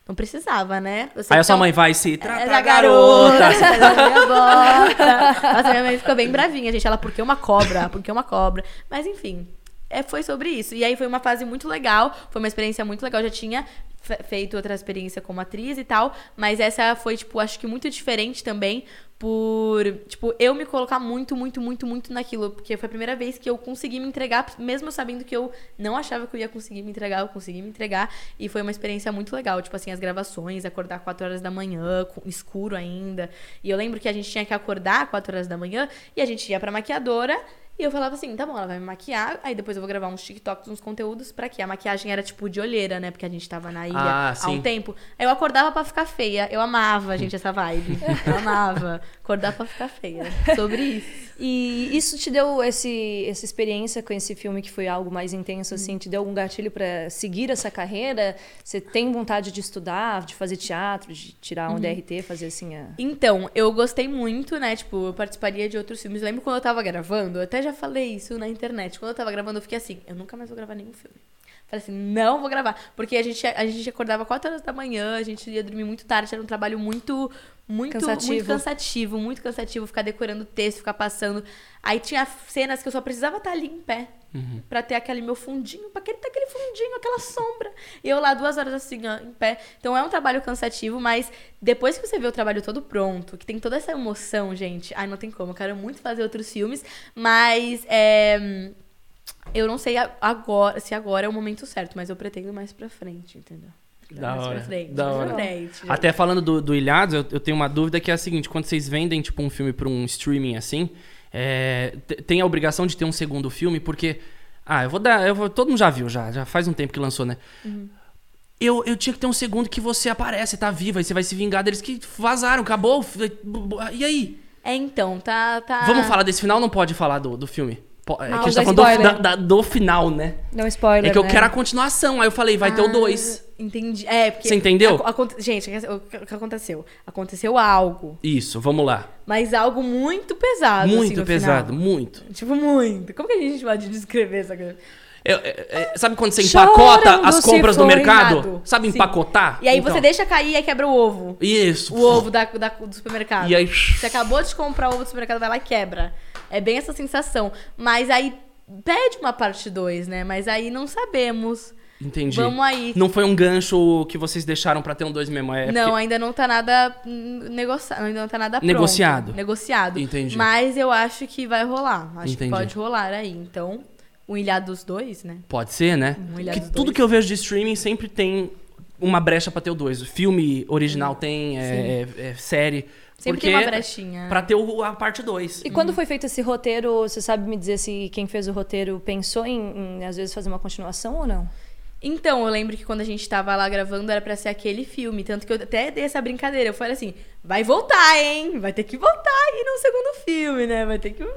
Não precisava, né? Você Aí a sua tão- mãe vai se tratar É da garota. garota. minha bota. Nossa, minha mãe ficou bem bravinha, gente. Ela, por que uma cobra? Por que uma cobra? Mas enfim, é, foi sobre isso. E aí foi uma fase muito legal, foi uma experiência muito legal. Eu já tinha fe- feito outra experiência como atriz e tal, mas essa foi, tipo, acho que muito diferente também por, tipo, eu me colocar muito, muito, muito, muito naquilo, porque foi a primeira vez que eu consegui me entregar, mesmo sabendo que eu não achava que eu ia conseguir me entregar, eu consegui me entregar, e foi uma experiência muito legal, tipo assim, as gravações, acordar 4 horas da manhã, escuro ainda, e eu lembro que a gente tinha que acordar 4 horas da manhã, e a gente ia pra maquiadora, e eu falava assim, tá bom, ela vai me maquiar, aí depois eu vou gravar uns TikToks, uns conteúdos pra quê? A maquiagem era tipo de olheira, né? Porque a gente tava na ilha Ah, há sim. um tempo. Aí eu acordava pra ficar feia. Eu amava, gente, essa vibe. Eu amava. Acordar pra ficar feia. Sobre isso. E isso te deu esse, essa experiência com esse filme que foi algo mais intenso, assim? Te deu algum gatilho pra seguir essa carreira? Você tem vontade de estudar, de fazer teatro, de tirar um DRT, fazer assim a... Então, eu gostei muito, né? Tipo, eu participaria de outros filmes. Lembro quando eu tava gravando, eu até já falei isso na internet. Quando eu tava gravando, eu fiquei assim, eu nunca mais vou gravar nenhum filme. Falei assim, não vou gravar. Porque a gente, a gente acordava 4 horas da manhã, a gente ia dormir muito tarde, era um trabalho muito, muito, Cansativo. muito cansativo, muito cansativo, ficar decorando texto, ficar passando. Aí tinha cenas que eu só precisava estar ali em pé. Pra ter aquele meu fundinho, pra aquele, ter aquele fundinho, aquela sombra. E eu lá duas horas assim, ó, em pé. Então é um trabalho cansativo, mas depois que você vê o trabalho todo pronto, que tem toda essa emoção, gente, ai, não tem como. Eu quero muito fazer outros filmes, mas é, eu não sei agora se agora é o momento certo, mas eu pretendo mais pra frente, entendeu? Da mais hora, pra frente, da mais hora. pra frente. Até falando do, do Ilhados, eu, eu tenho uma dúvida que é a seguinte: quando vocês vendem tipo um filme pra um streaming assim, é, te- tem a obrigação de ter um segundo filme, porque. Ah, eu vou dar. Eu vou, todo mundo já viu, já, já faz um tempo que lançou, né? Eu, eu tinha que ter um segundo que você aparece, tá viva, e você vai se vingar deles que vazaram, acabou. E aí? É, então, tá. tá... Vamos falar desse final ou não pode falar do, do filme? É que a gente tá falando do, da- da- do final, né? Não spoiler, É que eu né? quero a continuação, aí eu falei, vai ter o Ah, 2. Entendi. É, porque. Você entendeu? aco- aconte- Gente, o que aconteceu? Aconteceu algo, Isso, vamos lá. mas algo muito pesado. assim, muito no pesado, final. muito. Tipo, muito. Como que a gente pode descrever essa coisa? É, é, é, sabe quando você Chorando empacota as se compras do mercado? Errado. Sabe Sim. empacotar? E aí Então, você deixa cair e quebra o ovo. Isso. O ovo da, da- do supermercado. E aí. Você acabou de comprar o ovo do supermercado, vai lá e quebra. É bem essa sensação. Mas aí pede uma parte 2, né? Mas aí não sabemos. Entendi. Vamos aí. Não foi um gancho que vocês deixaram pra ter um dois mesmo. É não, porque- ainda não tá nada negociado, ainda não tá nada pronto. Negociado. Negociado. Entendi. Mas eu acho que vai rolar. Acho Entendi. que pode rolar aí. Então, o ilhado dos dois, né? Pode ser, né? Um ilhado Que dos tudo dois. que eu vejo de streaming sempre tem uma brecha pra ter o dois. O filme original tem, é, é- é série. Sempre tem uma brechinha. Pra ter o- a parte 2. E quando foi feito esse roteiro, você sabe me dizer se quem fez o roteiro pensou em, em, às vezes, fazer uma continuação ou não? Então, eu lembro que quando a gente tava lá gravando era pra ser aquele filme. Tanto que eu até dei essa brincadeira. Eu falei assim: vai voltar, hein? Vai ter que voltar aí no segundo filme, né? Vai ter que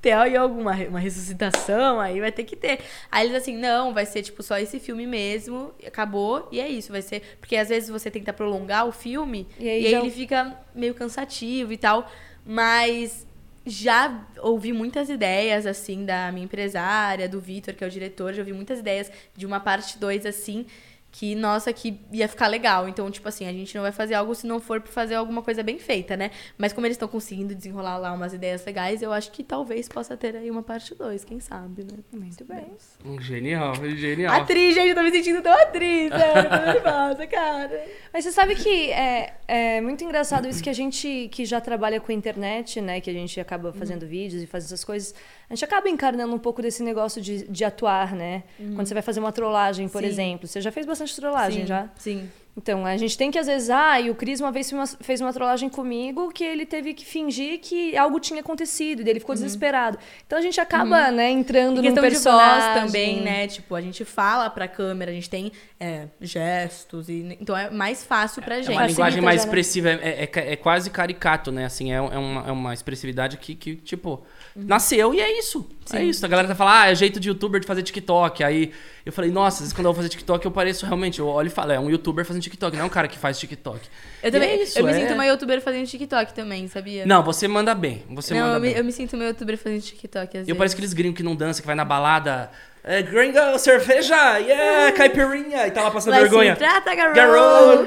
ter aí alguma uma ressuscitação, aí vai ter que ter. Aí eles assim: não, vai ser tipo só esse filme mesmo, acabou, e é isso. Vai ser. Porque às vezes você tenta prolongar o filme E e aí aí, já- ele fica meio cansativo e tal. Mas já ouvi muitas ideias, assim, da minha empresária, do Vitor, que é o diretor, já ouvi muitas ideias de uma parte 2, assim, que, nossa, que ia ficar legal. Então, tipo assim, a gente não vai fazer algo se não for pra fazer alguma coisa bem feita, né? Mas como eles estão conseguindo desenrolar lá umas ideias legais, eu acho que talvez possa ter aí uma parte 2, quem sabe, né? Muito bem. Um Genial, genial. Atriz, gente, eu tô me sentindo tão atriz, sério, tô nervosa, cara. Mas você sabe que é, é muito engraçado isso que a gente que já trabalha com internet, né? Que a gente acaba fazendo vídeos e faz essas coisas. A gente acaba encarnando um pouco desse negócio de, de atuar, né? Quando você vai fazer uma trollagem, por Sim. exemplo. Você já fez bastante trollagem, sim, já? Sim. Então, a gente tem que, às vezes, ah, e o Cris uma vez fez uma, fez uma trollagem comigo que ele teve que fingir que algo tinha acontecido, e ele ficou desesperado. Então a gente acaba, né, entrando de personagem. voz também, né? Tipo, a gente fala pra câmera, a gente tem é, gestos, e então é mais fácil pra É gente. uma linguagem mais né? expressiva, é, é- é quase caricato, né? Assim, é, é uma, é uma expressividade que, que tipo, nasceu e é isso. É Sim. isso. A galera tá falando, ah, é jeito de youtuber de fazer TikTok. Aí eu falei, nossa, às vezes quando eu vou fazer TikTok, eu pareço realmente, eu olho e falo, é um youtuber fazendo TikTok, não é um cara que faz TikTok. Eu também, é isso, eu me é- sinto uma youtuber fazendo TikTok também, sabia? Não, você manda bem. Você Não, manda eu me, bem. eu me sinto uma youtuber fazendo TikTok às Eu vezes. pareço aqueles gringos que não dançam, que vai na balada. É, gringa, cerveja, yeah, caipirinha. E tá lá passando Vai vergonha. se trata, Garota.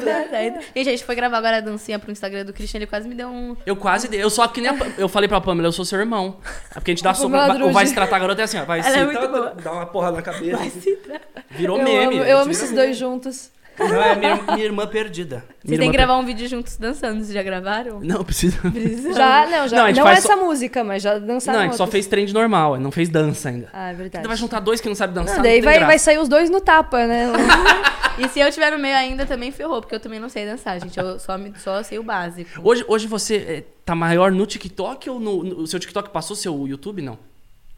garota. Gente, a gente foi gravar agora a dancinha pro Instagram do Christian, ele quase me deu um... Eu quase dei. Eu só que nem a, Eu falei pra Pamela, eu sou seu irmão. É porque a gente dá soco. Pamela Vai, se tratar a garota é assim, ó. Vai Ela se é muito tra- boa. Dá uma porra na cabeça. Vai se tratar. Virou Eu meme. amo, eu amo esses dois juntos. Não, é minha, minha irmã perdida. Minha Vocês têm que gravar um vídeo juntos dançando, vocês já gravaram? Não, precisa. Já, não, já. Não, Não, é essa música, mas já dançaram Não, a gente só outras. fez trend normal, não fez dança ainda. Ah, é verdade. Ainda vai juntar dois que não sabem dançar. Não, daí não vai, graça. vai sair os dois no tapa, né? E se eu tiver no meio ainda, também ferrou, porque eu também não sei dançar, gente. Eu só, me- só sei o básico. Hoje, hoje você é, tá maior no TikTok ou no, no- O seu TikTok passou seu YouTube? Não.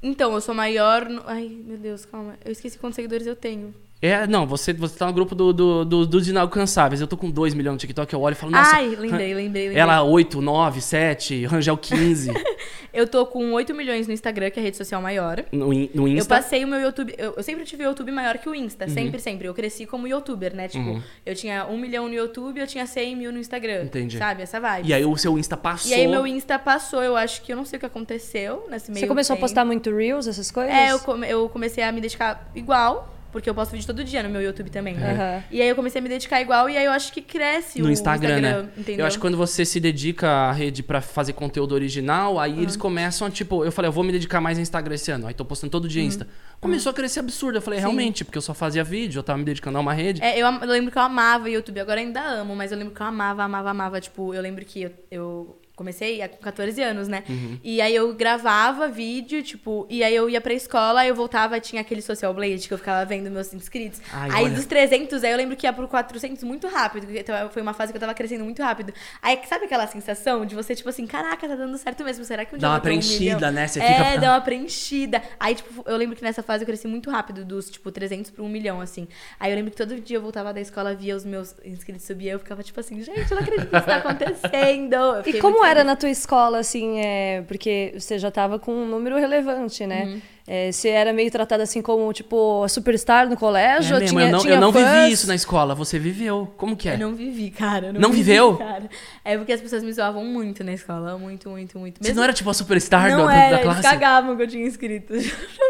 Então, eu sou maior. No... Ai, meu Deus, calma. Eu esqueci quantos seguidores eu tenho. É, não, você, você tá no grupo do, do, do, dos inalcançáveis. Eu tô com 2 milhões no TikTok, eu olho e falo, nossa. Ai, lembrei, lembrei, lembrei. Ela 8, 9, 7, Rangel 15 Eu tô com 8 milhões no Instagram, que é a rede social maior. no, no Eu Insta. passei o meu YouTube. Eu, eu sempre tive o YouTube maior que o Insta. Uhum. Sempre, sempre. Eu cresci como youtuber, né? Tipo, eu tinha 1 milhão no YouTube, eu tinha 100 mil no Instagram. Entendi. Sabe? Essa vibe. E aí o seu Insta passou. E aí meu Insta passou, eu acho que eu não sei o que aconteceu nesse meio Você começou a tempo. postar muito Reels, essas coisas? É, eu, come- eu comecei a me dedicar igual, porque eu posto vídeo todo dia no meu YouTube também, né? E aí eu comecei a me dedicar igual, e aí eu acho que cresce no o Instagram, né? entendeu? Eu acho que quando você se dedica à rede pra fazer conteúdo original, aí Uhum. eles começam a, tipo, eu falei, eu vou me dedicar mais a Instagram esse ano. Aí tô postando todo Uhum. dia Insta. Começou a crescer absurdo. Eu falei, realmente, porque eu só fazia vídeo, eu tava me dedicando a uma rede. É, eu, eu lembro que eu amava YouTube, agora ainda amo, mas eu lembro que eu amava, amava, amava. Tipo, eu lembro que eu, eu comecei com 14 anos, né? Uhum. E aí eu gravava vídeo, tipo, e aí eu ia pra escola, aí eu voltava, tinha aquele social blade que eu ficava vendo meus inscritos. Ai, aí olha. dos 300, aí eu lembro que ia pro 400 muito rápido, porque então foi uma fase que eu tava crescendo muito rápido. Aí sabe aquela sensação de você, tipo assim, caraca, tá dando certo mesmo, será que um dia Dá eu uma um preenchida, milhão? né? Você é, fica- dá uma preenchida. Aí, tipo, eu lembro que nessa fase eu cresci muito rápido, dos, tipo, 300 pra 1 milhão, assim. Aí eu lembro que todo dia eu voltava da escola, via os meus inscritos subir, eu ficava tipo assim, gente, eu não acredito que isso tá acontecendo. E como era na tua escola, assim, é, porque você já tava com um número relevante, né? Uhum. É, você era meio tratada assim como, tipo, a superstar no colégio? É mesmo, tinha, eu não, tinha eu não vivi isso na escola. Você viveu. Como que é? Eu não vivi, cara. eu Não vivi, viveu? Cara. É porque as pessoas me zoavam muito na escola. Muito, muito, muito. Você não era tipo a superstar não da, era, da eles classe? cagavam que eu tinha inscrito.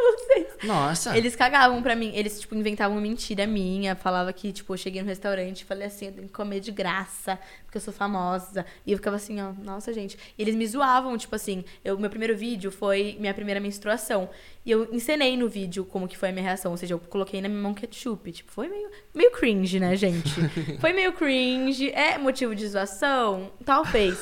Nossa. Eles cagavam pra mim. Eles, tipo, inventavam uma mentira minha. Falava que, tipo, eu cheguei no restaurante e falei assim, eu tenho que comer de graça, porque eu sou famosa. E eu ficava assim, ó, nossa, gente. E eles me zoavam, tipo assim, eu, meu primeiro vídeo foi minha primeira menstruação. E eu encenei no vídeo como que foi a minha reação. Ou seja, eu coloquei na minha mão ketchup. Tipo, foi meio, meio cringe, né, gente? foi meio cringe. É motivo de zoação? Talvez.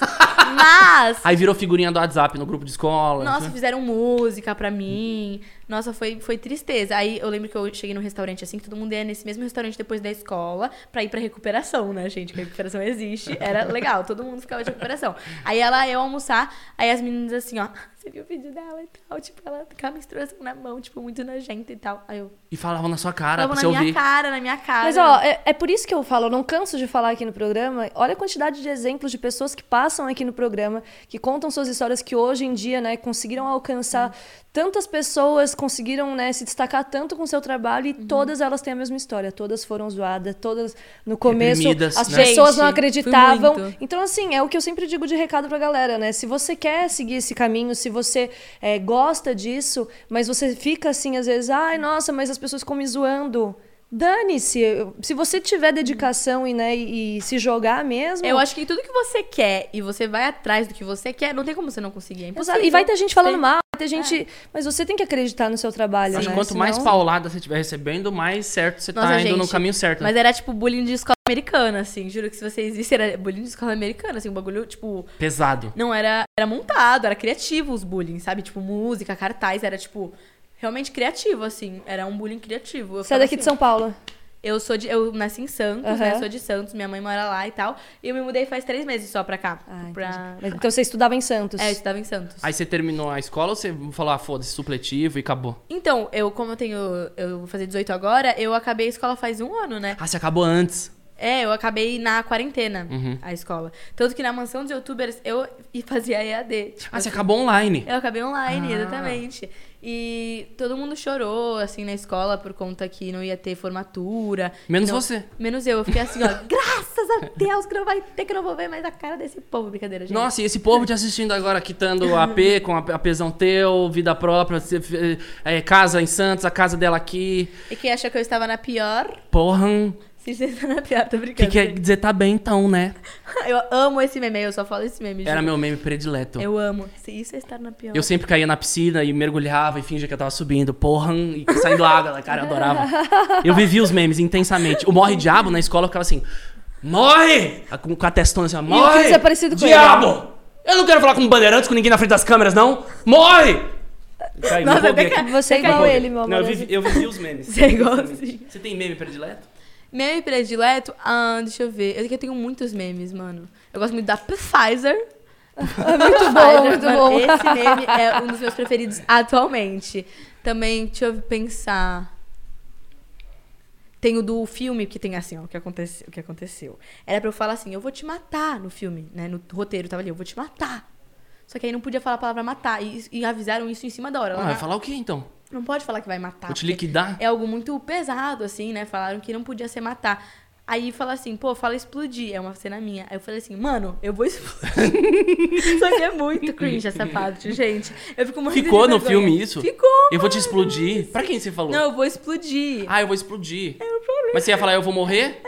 Mas. Aí virou figurinha do WhatsApp no grupo de escola. Nossa, né? fizeram música pra mim. Nossa, foi, foi tristeza. Aí eu lembro que eu cheguei no restaurante assim, que todo mundo ia nesse mesmo restaurante depois da escola pra ir pra recuperação, né, gente? Que a recuperação existe. Era legal, todo mundo ficava de recuperação. Aí ela ia almoçar, aí as meninas assim, ó. Você viu o vídeo dela e tal? Tipo, ela com a menstruação na mão, tipo, muito nojenta e tal. Aí eu. E falavam na sua cara, Tava pra na você minha ouvir. cara, na minha cara. Mas, ó, é, é por isso que eu falo, eu não canso de falar aqui no programa. Olha a quantidade de exemplos de pessoas que passam aqui no programa, que contam suas histórias, que hoje em dia, né, conseguiram alcançar tantas pessoas, conseguiram, né, se destacar tanto com o seu trabalho e todas elas têm a mesma história. Todas foram zoadas, todas no começo Reprimidas, as né? pessoas Gente, não acreditavam. Então, assim, é o que eu sempre digo de recado pra galera, né? Se você quer seguir esse caminho, se você é, gosta disso, mas você fica assim, às vezes, ai, nossa, mas as pessoas ficam me zoando. Dane-se. Se você tiver dedicação e, né, e, e se jogar mesmo. Eu acho que tudo que você quer e você vai atrás do que você quer, não tem como você não conseguir. É. E vai ter gente falando mal, ter gente. Mas você tem que acreditar no seu trabalho, Acho que né? quanto mais Senão- paulada você estiver recebendo, mais certo você Nossa, tá indo no gente, caminho certo. né? Mas era tipo bullying de escola americana, assim. Juro que se vocês vissem, era bullying de escola americana, assim, um bagulho, tipo. Pesado. Não era. Era montado, era criativo os bullying, sabe? Tipo, música, cartaz, era tipo. Realmente criativo, assim. Era um bullying criativo. Eu Você é daqui de assim, São Paulo. Eu sou de. Eu nasci em Santos, né? Aham. Sou de Santos, minha mãe mora lá e tal. E eu me mudei faz três meses só pra cá. Ah, pra... Mas, então você estudava em Santos. É, eu estudava em Santos. Aí você terminou a escola ou você falou, ah, foda-se, supletivo e acabou? Então, eu, como eu tenho. Eu vou fazer 18 agora, eu acabei a escola faz um ano, né? Ah, você acabou antes. É, eu acabei na quarentena Uhum. a escola. Tanto que na mansão dos youtubers eu e fazia EAD. Tipo, Ah, você assim. acabou online. Eu acabei online, Ah. exatamente. E todo mundo chorou, assim, na escola por conta que não ia ter formatura. Menos Não- você. Menos eu. Eu fiquei assim, ó, graças a Deus que não vai ter, que eu não vou ver mais a cara desse povo. Brincadeira, gente. Nossa, e esse povo te assistindo agora, quitando AP com a apesão teu, vida própria, você, é, casa em Santos, a casa dela aqui. E quem achou que eu estava na pior, Porra, se você está na pior, tô o brincando. que quer dizer tá bem então, né? Eu amo esse meme, eu só falo esse meme. Era juro. meu meme predileto. Eu amo. Se isso é estar na pior. Eu sempre caía na piscina e mergulhava e fingia que eu tava subindo, porra, e saindo água, cara, eu adorava. Eu vivia os memes intensamente. O Morre Diabo na escola eu ficava assim, morre! Com com a testona assim, ó, morre! É parecido com Diabo! Eu não quero falar com bandeirantes, com ninguém na frente das câmeras, não! Morre! Me Nossa, até. Você é igual empolguei. ele, meu amor. Não, eu vivi, eu vivi os memes. Você é igualzinho. Você tem meme predileto? Meme predileto? Ah, deixa eu ver. Eu, eu tenho muitos memes, mano. Eu gosto muito da Pfizer. Muito bom, muito Mano, bom. Esse meme é um dos meus preferidos atualmente. Também, deixa eu pensar. Tem o do filme que tem assim, ó, o que aconteceu. O que aconteceu. Era pra eu falar assim, eu vou te matar no filme, né? No roteiro tava ali, eu vou te matar. Só que aí não podia falar a palavra matar. E, e avisaram isso em cima da hora. Ah, vai falar o que então? Não pode falar que vai matar. Vou te liquidar? É algo muito pesado, assim, né? Falaram que não podia ser matar. Aí fala assim, pô, fala explodir. É uma cena minha. Aí eu falei assim, mano, eu vou explodir. Só que é muito cringe essa parte, gente. Eu fico muito Ficou no filme isso? Ficou. Eu vou te explodir? Pra quem você falou? Não, eu vou explodir. Ah, eu vou explodir. Mas você ia falar, eu vou morrer?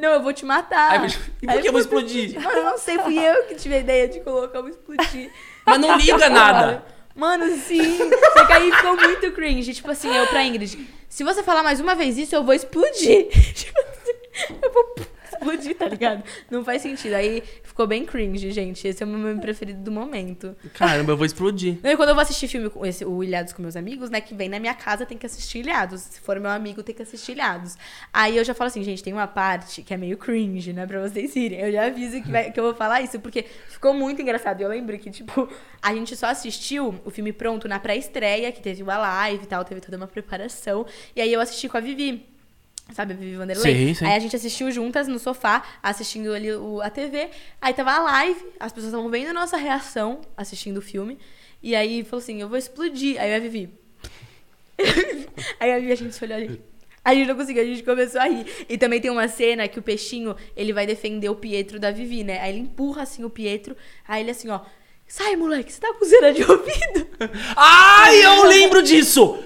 Não, eu vou te matar. Aí eu vou- E por que eu vou explodir? Mano, eu não sei, fui eu que tive a ideia de colocar o explodir. Mas não liga nada. Mano, sim. Só que aí ficou muito cringe. Tipo assim, eu pra Ingrid, se você falar mais uma vez isso, eu vou explodir. Tipo assim, eu vou explodir, tá ligado? Não faz sentido. Aí ficou bem cringe, gente. Esse é o meu meme preferido do momento. Caramba, eu vou explodir. E quando eu vou assistir filme com esse, o Ilhados com meus amigos, né? Que vem na minha casa, tem que assistir Ilhados. Se for meu amigo, tem que assistir Ilhados. Aí eu já falo assim, gente, tem uma parte que é meio cringe, né? Pra vocês irem. Eu já aviso que, vai- que eu vou falar isso, porque ficou muito engraçado. Eu lembro que, tipo, a gente só assistiu o filme pronto na pré-estreia, que teve uma live e tal, teve toda uma preparação. E aí eu assisti com a Vivi. Sabe, a Vivi Vanderlei? Sei, sei. Aí a gente assistiu juntas no sofá, assistindo ali o, a TV. Aí tava a live, as pessoas estavam vendo a nossa reação assistindo o filme. E aí falou assim: eu vou explodir. Aí a Vivi. aí a Vivi a gente se olhou ali. A gente não conseguiu, a gente começou a rir. E também tem uma cena que o peixinho, ele vai defender o Pietro da Vivi, né? Aí ele empurra assim o Pietro, aí ele assim, ó. Sai, moleque, você tá com cera de ouvido? Ai, eu lembro disso!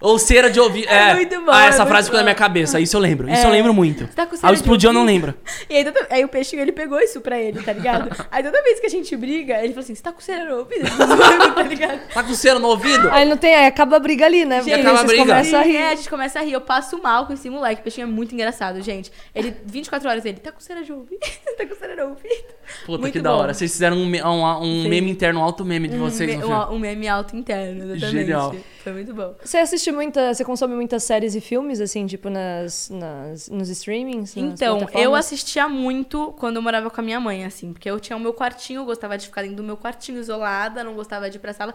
Ou cera de ouvido. É É, muito bom, Ah, é essa frase ficou na minha cabeça. Isso eu lembro. Isso É. eu lembro muito. Você tá com Aí cera o de explodiu, eu não lembro. E aí, toda- aí o peixinho, ele pegou isso pra ele, tá ligado? Aí toda vez que a gente briga, ele falou assim, você tá com cera no ouvido? tá ligado? Tá com cera no ouvido? Aí não tem, aí acaba a briga ali, né? Porque acaba a vocês briga. começam a rir. É, a gente começa a rir. Eu passo mal com esse moleque. O peixinho é muito engraçado, gente. Ele, 24 horas, ele tá com cera de ouvido. tá com cera no ouvido. Puta, Muito que da bom. hora. Vocês fizeram um, um, um meme interno, um alto meme de vocês um, me- um, um meme alto interno, exatamente. Genial. Foi muito bom. Você assiste muita, você consome muitas séries e filmes, assim, tipo, nas, nas, nos streamings? nas Então, eu assistia muito quando eu morava com a minha mãe, assim, porque eu tinha o meu quartinho, eu gostava de ficar dentro do meu quartinho isolada, não gostava de ir pra sala.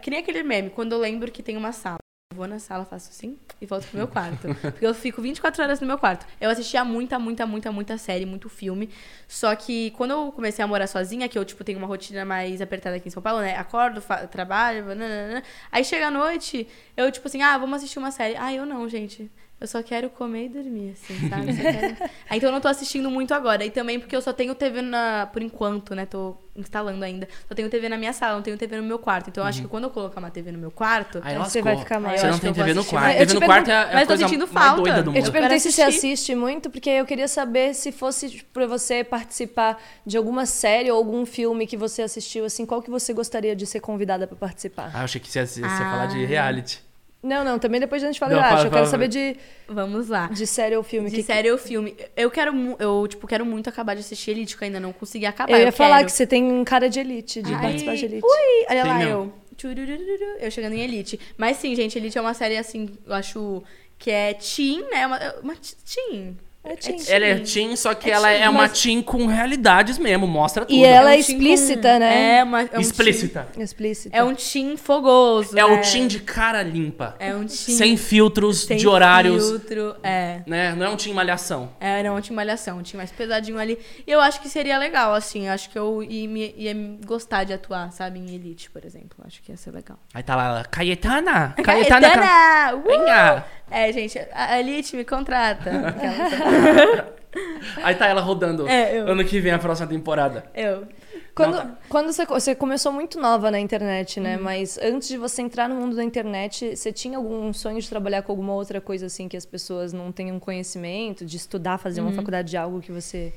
Que nem aquele meme, quando eu lembro que tem uma sala. Vou na sala, faço assim e volto pro meu quarto. Porque eu fico 24 horas no meu quarto. Eu assistia muita, muita, muita, muita série, muito filme. Só que quando eu comecei a morar sozinha, que eu, tipo, tenho uma rotina mais apertada aqui em São Paulo, né? Acordo, trabalho, nananana. aí chega a noite, eu, tipo assim, ah, vamos assistir uma série. Ah, eu não, gente. Eu só quero comer e dormir, assim, sabe? Quero- Ah, então eu não tô assistindo muito agora. E também porque eu só tenho TV na. Por enquanto, né? Tô instalando ainda. Só tenho TV na minha sala, não tenho TV no meu quarto. Então eu acho que quando eu colocar uma TV no meu quarto. Aí lascou. você vai ficar mais- Você eu não tem TV no quarto. TV no te quarto é, a Mas tô coisa sentindo mais falta. doida do Eu mundo. te Eu perguntei quero se você assiste muito, porque eu queria saber se fosse tipo, pra você participar de alguma série ou algum filme que você assistiu, assim, qual que você gostaria de ser convidada pra participar? Ah, eu achei que você ia, você ia Ah. falar de reality. Não, não, também depois a gente fala, Não, eu fala, acho, eu quero fala. saber de, Vamos lá. de série ou filme. De que- série ou filme. Eu quero, eu, tipo, quero muito acabar de assistir Elite, que eu ainda não consegui acabar. Eu ia falar quero. que você tem um cara de elite, de Ai, participar de elite. Ui, olha lá, eu. Tchurururu, Eu chegando em Elite. Mas sim, gente, Elite é uma série, assim, eu acho que é teen, né? Uma, uma t- teen. É teen. Ela é teen, só que É ela teen, é uma mas- teen com realidades mesmo, mostra tudo. E ela é um teen explícita, com- né? É, uma, é um Explícita. Explícita. teen- é um teen fogoso. É o né? teen de cara limpa. É um teen Sem filtros, sem de horários. filtro, é. Né? Não é um teen malhação. É, não, tinha malhação, tinha mais pesadinho ali. E eu acho que seria legal, assim. Eu acho que eu ia, me- ia gostar de atuar, sabe, em Elite, por exemplo. Acho que ia ser legal. Aí tá lá, Caetana! Caetana! Ca- Caetana! Uh! Venha! É, gente, a Elite me contrata. Aí tá ela rodando. É, eu. Ano que vem, a próxima temporada. eu. Quando, tá. quando você, você começou muito nova na internet, né? Uhum. Mas antes de você entrar no mundo da internet, você tinha algum sonho de trabalhar com alguma outra coisa assim que as pessoas não tenham conhecimento, de estudar, fazer Uhum. uma faculdade de algo que você.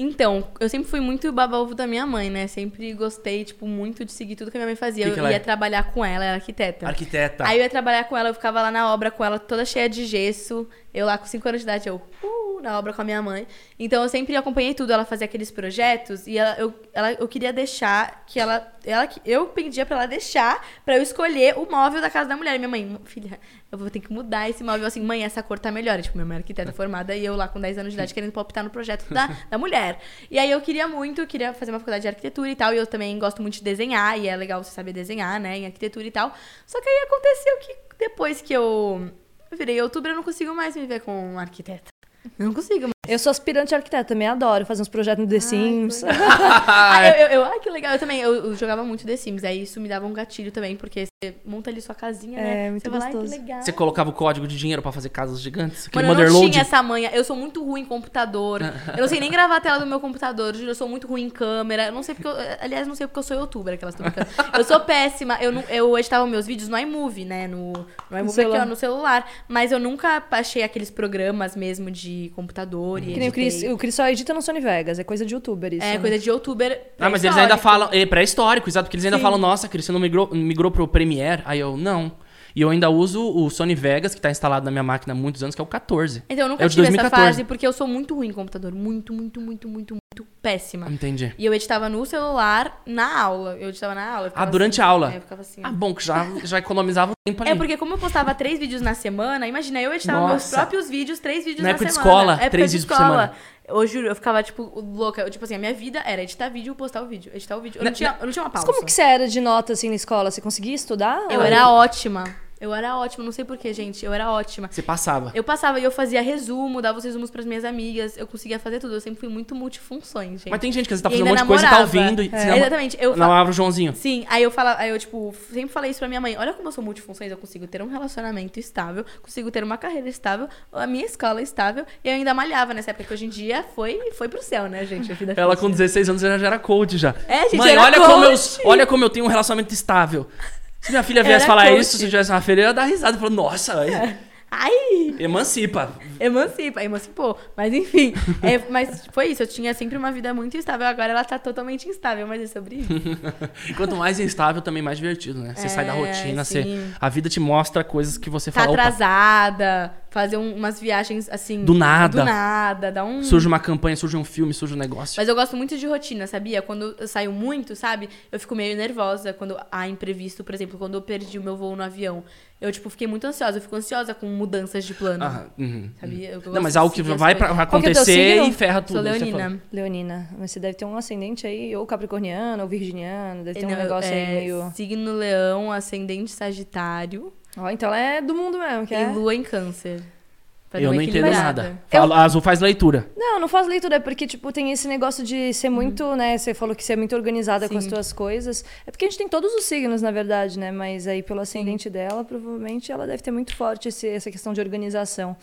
Então, eu sempre fui muito baba-ovo da minha mãe, né? Sempre gostei, tipo, muito de seguir tudo que a minha mãe fazia. Que que eu ia é? trabalhar com ela, ela é arquiteta. Arquiteta. Aí eu ia trabalhar com ela, eu ficava lá na obra com ela, toda cheia de gesso. Eu lá com 5 anos de idade, eu uh, na obra com a minha mãe. Então eu sempre acompanhei tudo. Ela fazia aqueles projetos e ela, eu, ela, eu queria deixar que ela, ela. Eu pedia pra ela deixar pra eu escolher o móvel da casa da mulher. Minha mãe, filha, eu vou ter que mudar esse móvel assim, mãe, essa cor tá melhor. E, tipo, minha mãe é arquiteta formada e eu lá com 10 anos de idade querendo palpitar no projeto da, da mulher. E aí eu queria muito, queria fazer uma faculdade de arquitetura e tal. E eu também gosto muito de desenhar, e é legal você saber desenhar, né, em arquitetura e tal. Só que aí aconteceu que depois que eu virei youtuber, eu não consigo mais me ver como uma arquiteta. Eu não consigo mais. Eu sou aspirante arquiteta, também adoro fazer uns projetos no The Sims. Ah, eu, eu, eu- ai, que legal. Eu também, eu, eu jogava muito The Sims, aí isso me dava um gatilho também, porque você monta ali sua casinha, né? É, muito você vai lá, ai, que gostoso. legal. Você colocava o código de dinheiro pra fazer casas gigantes? Aquele Mano, eu não tinha essa manha. Eu sou muito ruim em computador. Eu não sei nem gravar a tela do meu computador. Eu sou muito ruim em câmera. Eu não sei porque eu, Aliás, não sei porque eu sou youtuber, aquelas tô brincando. Eu sou péssima. Eu, não, eu editava meus vídeos no iMovie, né? No, no iMovie aqui, celular. ó, no celular. Mas eu nunca achei aqueles programas mesmo de computador e Que nem o Cris, editei. o Cris só edita no Sony Vegas, é coisa de youtuber isso. É, né? coisa de youtuber. Ah, mas eles ainda falam. É pré-histórico, exato, porque eles ainda Sim. falam, nossa, Cris, você não migrou, migrou pro Premiere? Aí eu, não. E eu ainda uso o Sony Vegas, que tá instalado na minha máquina há muitos anos, que é o 14. Então, eu nunca É tive essa 2014. fase porque eu sou muito ruim em computador. Muito, muito, muito, muito, muito péssima. Entendi. E eu editava no celular na aula. Eu editava na aula. Ah, durante assim, a aula? É, eu ficava assim. Ah, bom, que já, já economizava o tempo ali. É porque como eu postava três vídeos na semana, imagina, eu editava meus Nossa. próprios vídeos, três vídeos Na na, época de semana. escola, Época três de vídeos por escola. semana. Eu juro, eu ficava, tipo, louca. Eu, tipo assim, a minha vida era editar vídeo e postar o vídeo. Editar o vídeo. Eu não, Na- tinha, eu não tinha uma Mas pausa. como que você era de nota assim na escola? Você conseguia estudar? Eu Ou- era ótima. Eu era ótima, não sei porquê, gente. Eu era ótima. Você passava. Eu passava e eu fazia resumo, dava os resumos pras minhas amigas. Eu conseguia fazer tudo. Eu sempre fui muito multifunções, gente. Mas tem gente que vezes tá fazendo um monte de coisa e tá ouvindo. E É. Exatamente. Eu namorava o Joãozinho. Sim, aí eu falo, aí eu, tipo, sempre falei isso pra minha mãe. Olha como eu sou multifunções, eu consigo ter um relacionamento estável, consigo ter uma carreira estável, a minha escola estável, e eu ainda malhava nessa época que hoje em dia foi, foi pro céu, né, gente? Ela com 16 anos já era coach já. É, gente, Mãe, olha como, eu, coach. olha como eu tenho um relacionamento estável. Se minha filha viesse falar coach. isso, se tivesse uma filha, eu ia dar risada. Eu falo, nossa, aí, Ai! emancipa. Emancipa, emancipou. Mas enfim, é, mas foi isso. Eu tinha sempre uma vida muito estável. Agora ela tá totalmente instável, mas é sobre isso. Quanto mais instável, também mais divertido, né? Você sai da É, rotina, você, a vida te mostra coisas que você Tá fala, opa, atrasada, fazer um- umas viagens assim. Do nada. Do nada, dá um. surge uma campanha, surge um filme, surge um negócio. Mas eu gosto muito de rotina, sabia? Quando eu saio muito, sabe? Eu fico meio nervosa quando há imprevisto, por exemplo, quando eu perdi o meu voo no avião. Eu, tipo, fiquei muito ansiosa. Eu fico ansiosa com mudanças de plano. Ah, uhum. Sabia? Eu gosto Não, mas algo que vai pra, é acontecer e ferra tudo. Sou você leonina. Leonina, mas você deve ter um ascendente aí, ou capricorniano, ou virginiano, deve ter um Não, negócio aí é, meio. Signo leão, ascendente sagitário Ó, então ela é do mundo mesmo, que e é. lua em câncer. Eu não entendo nada. Fala- A Azul faz leitura. Não, não faz leitura, é porque, tipo, tem esse negócio de ser muito, né? Você falou que você é muito organizada com as Sim. tuas coisas. É porque a gente tem todos os signos, na verdade, né? Mas aí, pelo ascendente dela, provavelmente ela deve ter muito forte esse- essa questão de organização.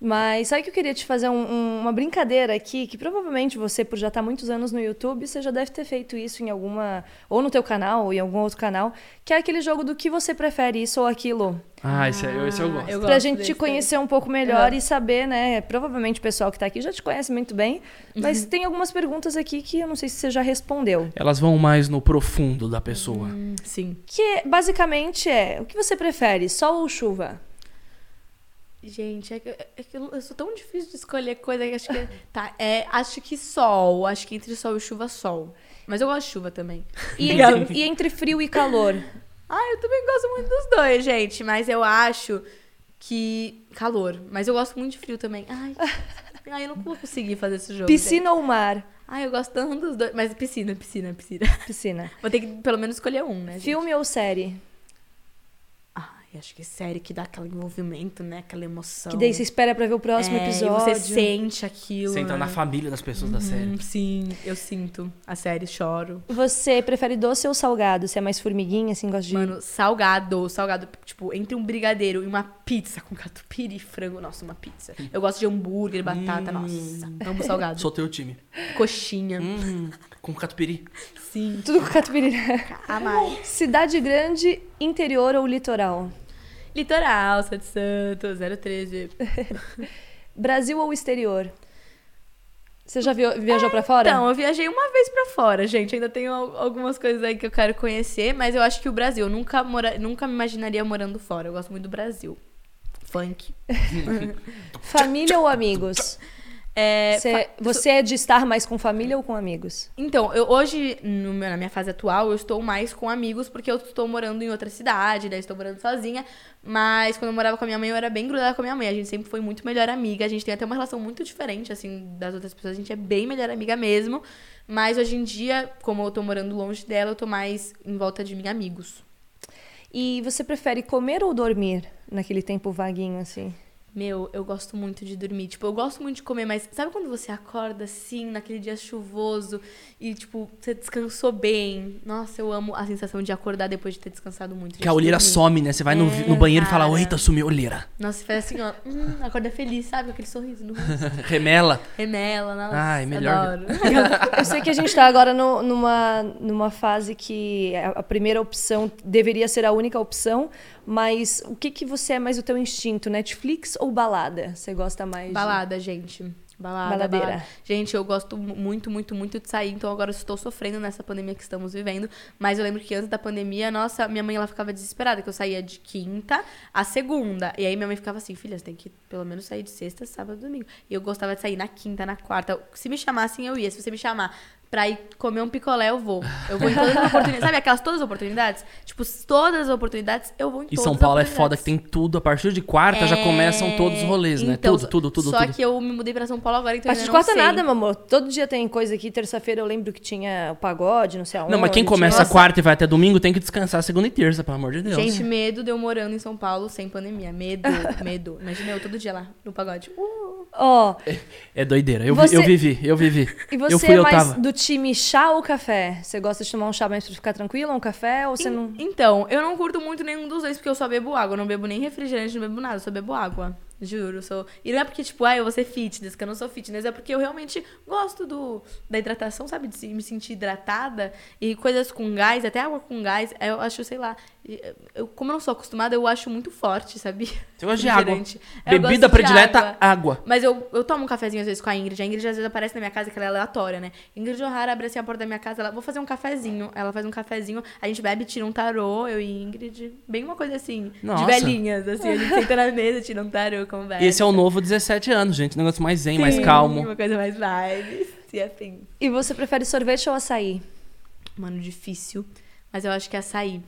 Mas sabe que eu queria te fazer um- um- uma brincadeira aqui, que provavelmente você, por já estar muitos anos no YouTube, você já deve ter feito isso em alguma. Ou no teu canal, ou em algum outro canal, que é aquele jogo do que você prefere, isso ou aquilo. Ah, esse, é- esse eu gosto. eu Pra gosto gente te conhecer um pouco melhor Aham. e saber, né? Provavelmente o pessoal que tá aqui já te conhece muito bem, mas Uhum. tem algumas perguntas aqui que eu não sei se você já respondeu. Elas vão mais no profundo da pessoa. Hum, Sim. Que basicamente é: o que você prefere, sol ou chuva? Gente, é que, é que eu eu sou tão difícil de escolher coisa que acho que. Tá, é, acho que sol. Acho que entre sol e chuva, sol. Mas eu gosto de chuva também. E entre, e entre frio e calor? Ah, eu também gosto muito dos dois, gente. Mas eu acho que. Calor. Mas eu gosto muito de frio também. Ai. Ai, eu não vou conseguir fazer esse jogo. gente. Piscina ou mar? Ai, eu gosto tanto dos dois. Mas piscina, piscina, piscina. Piscina. Vou ter que pelo menos escolher um, né? gente? Filme ou série? Ai, acho que série que dá aquele envolvimento, né? Aquela emoção. Que daí você espera pra ver o próximo É, episódio. E você sente aquilo. Você entra né? na família das pessoas da série. Hum, sim, eu sinto a série, choro. Você prefere doce ou salgado? Você é mais formiguinha, assim, gosta de. Mano, salgado, salgado, tipo, entre um brigadeiro e uma pizza com catupiry e frango, nossa, uma pizza. Eu gosto de hambúrguer, batata, nossa, amo salgado. Sou teu time. Coxinha, Hum, com catupiry. sim. Tudo com catupiry. Amai. Cidade grande, interior ou litoral? Litoral, de Santos, 013. Brasil ou exterior? Você já viajou pra fora? Então, eu viajei uma vez pra fora, gente. Ainda tenho al- algumas coisas aí que eu quero conhecer, mas eu acho que o Brasil, eu nunca, mora, nunca me imaginaria morando fora. Eu gosto muito do Brasil. Funk. Família ou amigos? É, Você, você é de estar mais com família ou com amigos? Então, eu hoje, no meu- na minha fase atual, eu estou mais com amigos, porque eu estou morando em outra cidade, daí estou morando sozinha. Mas quando eu morava com a minha mãe, eu era bem grudada com a minha mãe. A gente sempre foi muito melhor amiga. A gente tem até uma relação muito diferente, assim, das outras pessoas. A gente é bem melhor amiga mesmo. Mas hoje em dia, como eu tô morando longe dela, eu tô mais em volta de mim, amigos. E você prefere comer ou dormir naquele tempo vaguinho, assim? Meu, eu gosto muito de dormir. Tipo, eu gosto muito de comer, mas sabe quando você acorda assim, naquele dia chuvoso e, tipo, você descansou bem? Nossa, eu amo a sensação de acordar depois de ter descansado muito. Que a olheira dormir. some, né? Você vai no, É, no banheiro e fala, cara. eita, sumiu a olheira. Nossa, você faz assim, ó. Hum, acorda feliz, sabe? Aquele sorriso no rosto. Remela. Remela, nossa. Ai, melhor. Adoro. Eu sei que a gente tá agora no- numa, numa fase que a, a primeira opção deveria ser a única opção, mas o que, que você é mais o teu instinto? Netflix ou balada? Você gosta mais de... Balada, gente. Balada, Baladeira. balada. Gente, eu gosto mu- muito, muito, muito de sair, então agora eu estou sofrendo nessa pandemia que estamos vivendo. Mas eu lembro que antes da pandemia, nossa, minha mãe ela ficava desesperada, que eu saía de quinta a segunda. E aí minha mãe ficava assim, filha, você tem que pelo menos sair de sexta, sábado, domingo. E eu gostava de sair na quinta, na quarta. Se me chamassem, eu ia. Se você me chamar pra ir comer um picolé, eu vou. Eu vou em todas as oportunidades. Sabe aquelas todas as oportunidades? Tipo, todas as oportunidades, eu vou em E todas São as Paulo é foda que tem tudo. A partir de quarta já É, começam todos os rolês, né? então, tudo, tudo, tudo, Só tudo. que eu me mudei pra São Paulo agora, então A eu gente corta sei. nada, meu amor. Todo dia tem coisa aqui. Terça-feira eu lembro que tinha o pagode, não sei aonde. Não, mas quem tinha- começa Nossa. quarta e vai até domingo tem que descansar segunda e terça, pelo amor de Deus. Gente, medo de eu morando em São Paulo sem pandemia. Medo, medo. Imagina eu todo dia lá, no pagode. Uh. Ó, É doideira. Eu, vi- Você- eu vivi, eu vivi. e você eu fui, é eu mais tava. do time chá ou café? Você gosta de tomar um chá mais pra ficar tranquila, um café? Ou você não... Então, eu não curto muito nenhum dos dois, porque eu só bebo água. Eu não bebo nem refrigerante, não bebo nada, eu só bebo água. Juro, sou. E não é porque, tipo, ah, eu vou ser fitness, que eu não sou fitness, é porque eu realmente gosto do, da hidratação, sabe? De me sentir hidratada. E coisas com gás, até água com gás, eu acho, sei lá. Eu, como eu não sou acostumada, eu acho muito forte, sabia? Você gosta de água. É, eu Bebida predileta, água. água. Mas eu, eu tomo um cafezinho às vezes com a Ingrid. A Ingrid às vezes aparece na minha casa, que ela é aleatória, né? Ingrid O'Hara abre assim a porta da minha casa, ela, vou fazer um cafezinho. Ela faz um cafezinho, a gente bebe, tira um tarô, eu e Ingrid. Bem uma coisa assim, Nossa. de velhinhas, assim. A gente senta na mesa, tira um tarô, conversa. E esse é o novo 17 anos, gente. Um negócio mais zen, mais Sim, calmo. Uma coisa mais vibes, e afim. E você prefere sorvete ou açaí? Mano, difícil. Mas eu acho que açaí.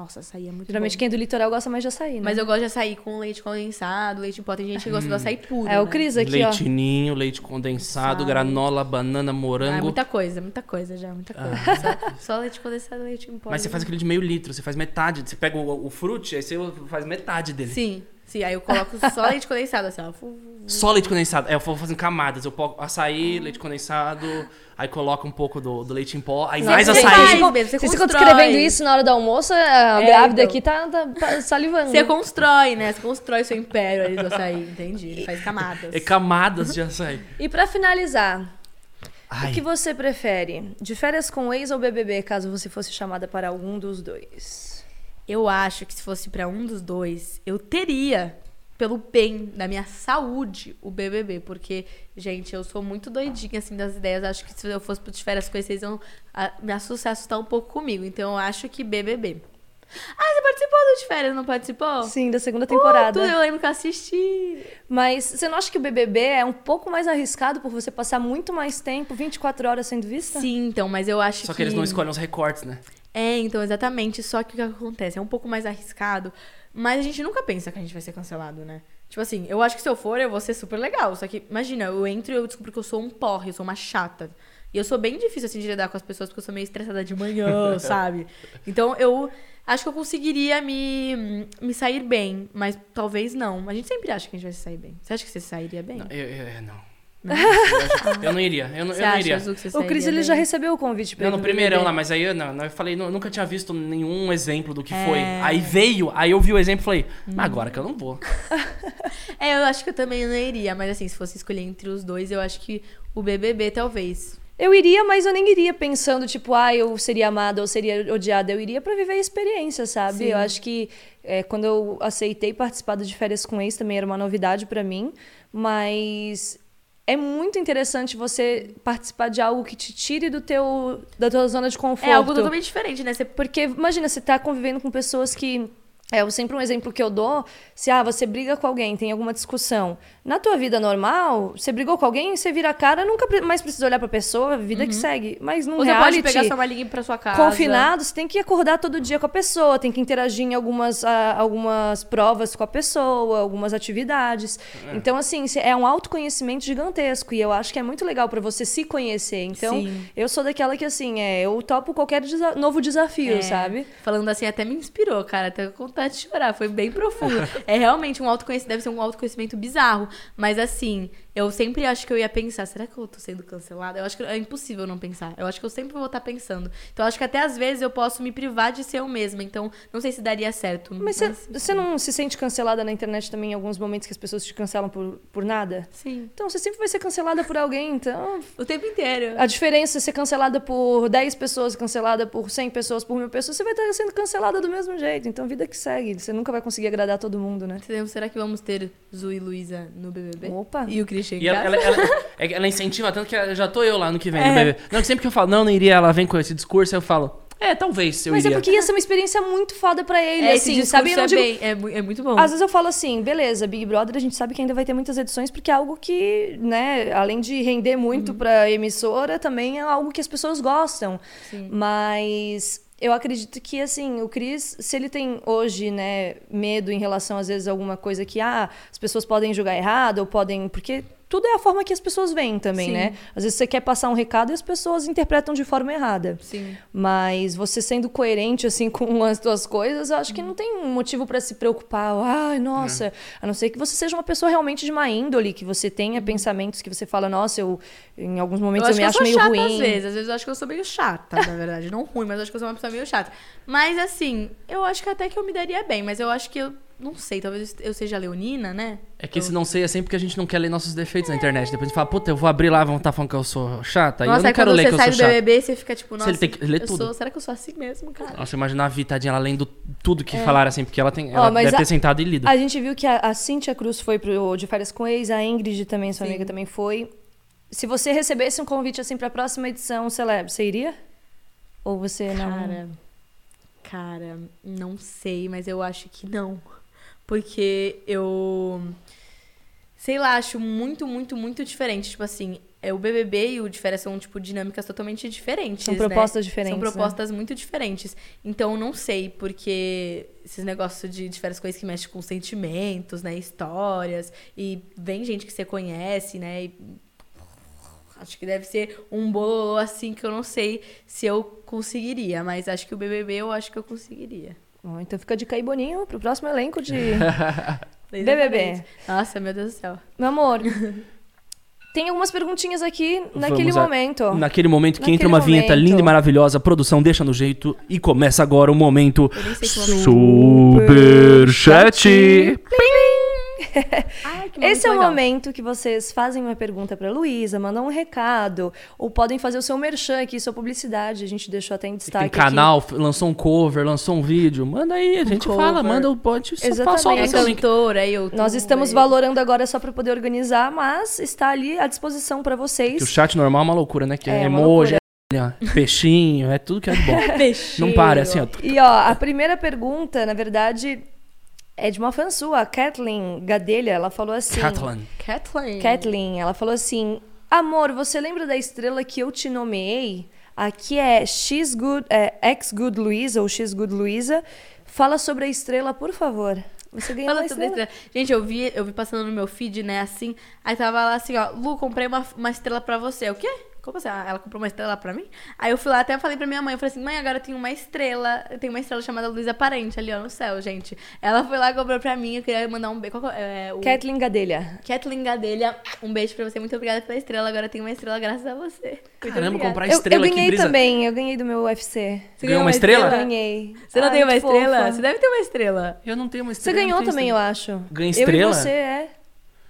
Nossa, açaí é muito Geralmente bom. quem é do litoral gosta mais de açaí, né? Mas eu gosto de açaí com leite condensado, leite em pó. Tem gente que gosta do açaí puro, É o né? Cris aqui, ó. Leitinho, leite condensado, Sabe. granola, banana, Ah, é morango. muita coisa, muita coisa já, muita coisa. Só, só leite condensado, leite em pó. Mas você faz aquele de meio litro, você faz metade. Você pega o, o frute, aí você faz metade dele. Sim, sim. Aí eu coloco só leite condensado, assim, ó. Só leite condensado. É, eu vou fazendo camadas. Eu ponho açaí, leite condensado, aí coloco um pouco do, do leite em pó, aí mais açaí. faz, você vocês ficam descrevendo isso na hora do almoço, a É, grávida então. aqui tá, tá- tá salivando. Você constrói, né? Você constrói seu império ali do açaí, entendi. Ele faz camadas. É camadas de açaí. E pra finalizar, Ai, o que você prefere? De férias com ex ou BBB, caso você fosse chamada para algum dos dois? Eu acho que se fosse pra um dos dois, eu teria, pelo bem da minha saúde, o BBB. Porque, gente, eu sou muito doidinha, assim, das ideias. Acho que se eu fosse de férias com vocês, iam ah, me assustar, assustar um pouco comigo. Então, eu acho que BBB. Ah, você participou do de férias, não participou? Sim, da segunda temporada. Puta, eu lembro que eu assisti. Mas você não acha que o BBB é um pouco mais arriscado por você passar muito mais tempo, 24 horas sendo vista? Sim, então, mas eu acho só que... que eles não escolhem os recortes, né? É, então, exatamente. Só que o que acontece? É um pouco mais arriscado. Mas a gente nunca pensa que a gente vai ser cancelado, né? Tipo assim, eu acho que se eu for, eu vou ser super legal. Só que, imagina, eu entro e eu descubro que eu sou um porre, eu sou uma chata. E eu sou bem difícil, assim, de lidar com as pessoas, porque eu sou meio estressada de manhã, sabe? Então, eu acho que eu conseguiria me, me sair bem. Mas talvez não. A gente sempre acha que a gente vai se sair bem. Você acha que você sairia bem? Não, eu, eu- eu- não. Não? Eu não iria. Eu, não- Você eu não iria. O Cris ele já recebeu o convite pra Não, no primeirão lá, mas aí eu, não, não, eu falei, nu- nunca tinha visto nenhum exemplo do que É. foi. Aí veio, aí eu vi o exemplo e falei, mas agora que eu não vou. É, eu acho que eu também não iria. Mas assim, se fosse escolher entre os dois, eu acho que o BBB talvez. Eu iria, mas eu nem iria pensando, tipo, ah, eu seria amada ou seria odiada. Eu iria pra viver a experiência, sabe? Sim. Eu acho que é, quando eu aceitei participar de férias com ex, também era uma novidade pra mim. Mas é muito interessante você participar de algo que te tire do teu, da tua zona de conforto. É algo totalmente diferente, né? Você Porque, imagina, você tá convivendo com pessoas que. É eu- sempre um exemplo que eu dou, se ah, você briga com alguém, tem alguma discussão. Na tua vida normal, você brigou com alguém, você vira a cara, nunca mais precisa olhar pra pessoa, a vida que segue. Mas num Ou você reality, pode pegar sua malinha pra sua casa. confinado, você tem que acordar todo dia com a pessoa, tem que interagir em algumas, ah, algumas provas com a pessoa, algumas atividades. Então, assim, é um autoconhecimento gigantesco. E eu acho que é muito legal pra você se conhecer. Então, Sim. eu sou daquela que, assim, é, eu topo qualquer desa- novo desafio, É, sabe? Falando assim, até me inspirou, cara. Até com vontade de chorar. Foi bem profundo. é realmente um autoconhecimento, deve ser um autoconhecimento bizarro. Mas assim, eu sempre acho que eu ia pensar, será que eu tô sendo cancelada? Eu acho que é impossível não pensar. Eu acho que eu sempre vou estar pensando. Então acho que até às vezes eu posso me privar de ser eu mesma. Então, não sei se daria certo. Mas você- não se sente cancelada na internet também em alguns momentos que as pessoas te cancelam por, por nada? Sim. Então, você sempre vai ser cancelada por alguém, então... O tempo inteiro. A diferença é ser cancelada por 10 pessoas, cancelada por 100 pessoas, por mil pessoas, você vai estar sendo cancelada do mesmo jeito. Então, vida que segue. Você nunca vai conseguir agradar todo mundo, né? Será que vamos ter Zu e Luísa no BBB? Opa. E o Christian E ela, ela, ela- é- ela incentiva tanto que ela- já tô eu lá no que vem, É. bebê. Não, sempre que eu falo, não, não iria, ela vem com esse discurso, eu falo, é, talvez eu Mas iria. é porque ia ser uma experiência muito foda pra ele, É, assim, sabe? É, digo- bem, é, é muito bom. Às vezes eu falo assim, beleza, Big Brother, a gente sabe que ainda vai ter muitas edições, porque é algo que, né, além de render muito pra emissora, também é algo que as pessoas gostam. Sim. Mas eu acredito que, assim, o Cris, se ele tem hoje, né, medo em relação, às vezes, a alguma coisa que, ah, as pessoas podem julgar errado, ou podem. Porque tudo é a forma que as pessoas veem também, Sim. né? Às vezes você quer passar um recado e as pessoas interpretam de forma errada. Sim. Mas você sendo coerente, assim, com as tuas coisas, eu acho que não tem um motivo pra se preocupar. Ai, nossa. A não ser que você seja uma pessoa realmente de má índole, que você tenha pensamentos que você fala, nossa, eu, em alguns momentos eu, me que acho sou meio chata ruim. às vezes. Às vezes eu acho que eu sou meio chata, na verdade. Não ruim, mas eu acho que eu sou uma pessoa meio chata. Mas assim, eu acho que até que eu me daria bem. Mas eu acho que eu Não sei, talvez eu seja leonina, né? É que esse não sei é sempre porque a gente não quer ler nossos defeitos na internet. Depois a gente fala, puta, eu vou abrir lá, vão estar falando que eu sou chata. e eu Nossa, não quero ler você que eu sai sou do chata. BBB, você fica tipo, nossa, ele tem que ler tudo. sou- será que eu sou assim mesmo, cara? Nossa, imagina a Vi, tadinha, ela lendo tudo que falaram assim, porque ela tem. Ó, Ela mas deve a- ter sentado e lido. A gente viu que a, a Cíntia Cruz foi pro De Férias com Ex, a Ingrid também, sua Sim. amiga, também foi. Se você recebesse um convite assim pra próxima edição, Celebre, você iria? Ou você não? Cara, cara, não sei, mas eu acho que não. Porque eu. Sei lá, acho muito, muito, muito diferente. Tipo assim, é, o BBB e o de férias são, tipo, dinâmicas totalmente diferentes. São né? propostas diferentes, São né? propostas muito diferentes. Então, eu não sei, porque esses negócios de, de férias coisas que mexem com sentimentos, né? Histórias. E vem gente que você conhece, né? E Acho que deve ser um bololô assim que eu não sei se eu conseguiria, mas acho que o BBB eu acho que eu conseguiria. Então fica de cair Boninho pro próximo elenco de BBB. Nossa, meu Deus do céu. Meu amor, tem algumas perguntinhas aqui naquele a- momento. Naquele momento que Naquele entra uma vinheta momento. linda e maravilhosa, a produção deixa no jeito e começa agora o momento Eu nem Ai, Esse é o legal. momento que vocês fazem uma pergunta pra Luísa, mandam um recado, ou podem fazer o seu merchan aqui, sua publicidade. A gente deixou até em destaque Tem canal, f- lançou um cover, lançou um vídeo. Manda aí, a gente cover. fala, manda o pode Exatamente. É cantora, aqui. Nós estamos valorando agora só pra poder organizar, mas está ali à disposição pra Que o vocês. chat normal é uma loucura, né? Que é, É, uma emoji, é peixinho, é tudo que é de bom. Não para, é assim, ó. E ó, a primeira pergunta, na verdade, é de uma fã sua, a Kathleen Gadelha. Ela falou assim. Catalan. Kathleen. Kathleen, ela falou assim: Amor, você lembra da estrela que eu te nomeei? Aqui é X Good, é, X Good Luisa ou X Good Luisa. Fala sobre a estrela, por favor. Você ganhou Fala uma sobre a estrela. estrela. Gente, eu vi, eu vi passando no meu feed, né, assim. Aí tava lá assim, ó, Lu, comprei uma, uma estrela pra você. O quê? Como assim? Ah, Ela comprou uma estrela pra mim? Aí eu fui lá, até falei pra minha mãe, eu falei assim, mãe, agora eu tenho uma estrela, eu tenho uma estrela chamada Luísa Parente ali, ó, no céu, gente. Ela foi lá e comprou pra mim, eu queria mandar um beijo. É? É, o... Kathleen Gadelha. Kathleen Gadelha, um beijo pra você, muito obrigada pela estrela, agora eu tenho uma estrela graças a você. Muito Caramba, obrigada. comprar Eu, eu estrela, que ganhei brisa. também, eu ganhei do meu UFC. Você Ganhou uma estrela? Eu ganhei. Você não Ai, tem uma que estrela? fofa. Você deve ter uma estrela. Eu não tenho uma Você estrela. ganhou não tenho também, estrela. eu acho. Ganhei Eu estrela? e você, é.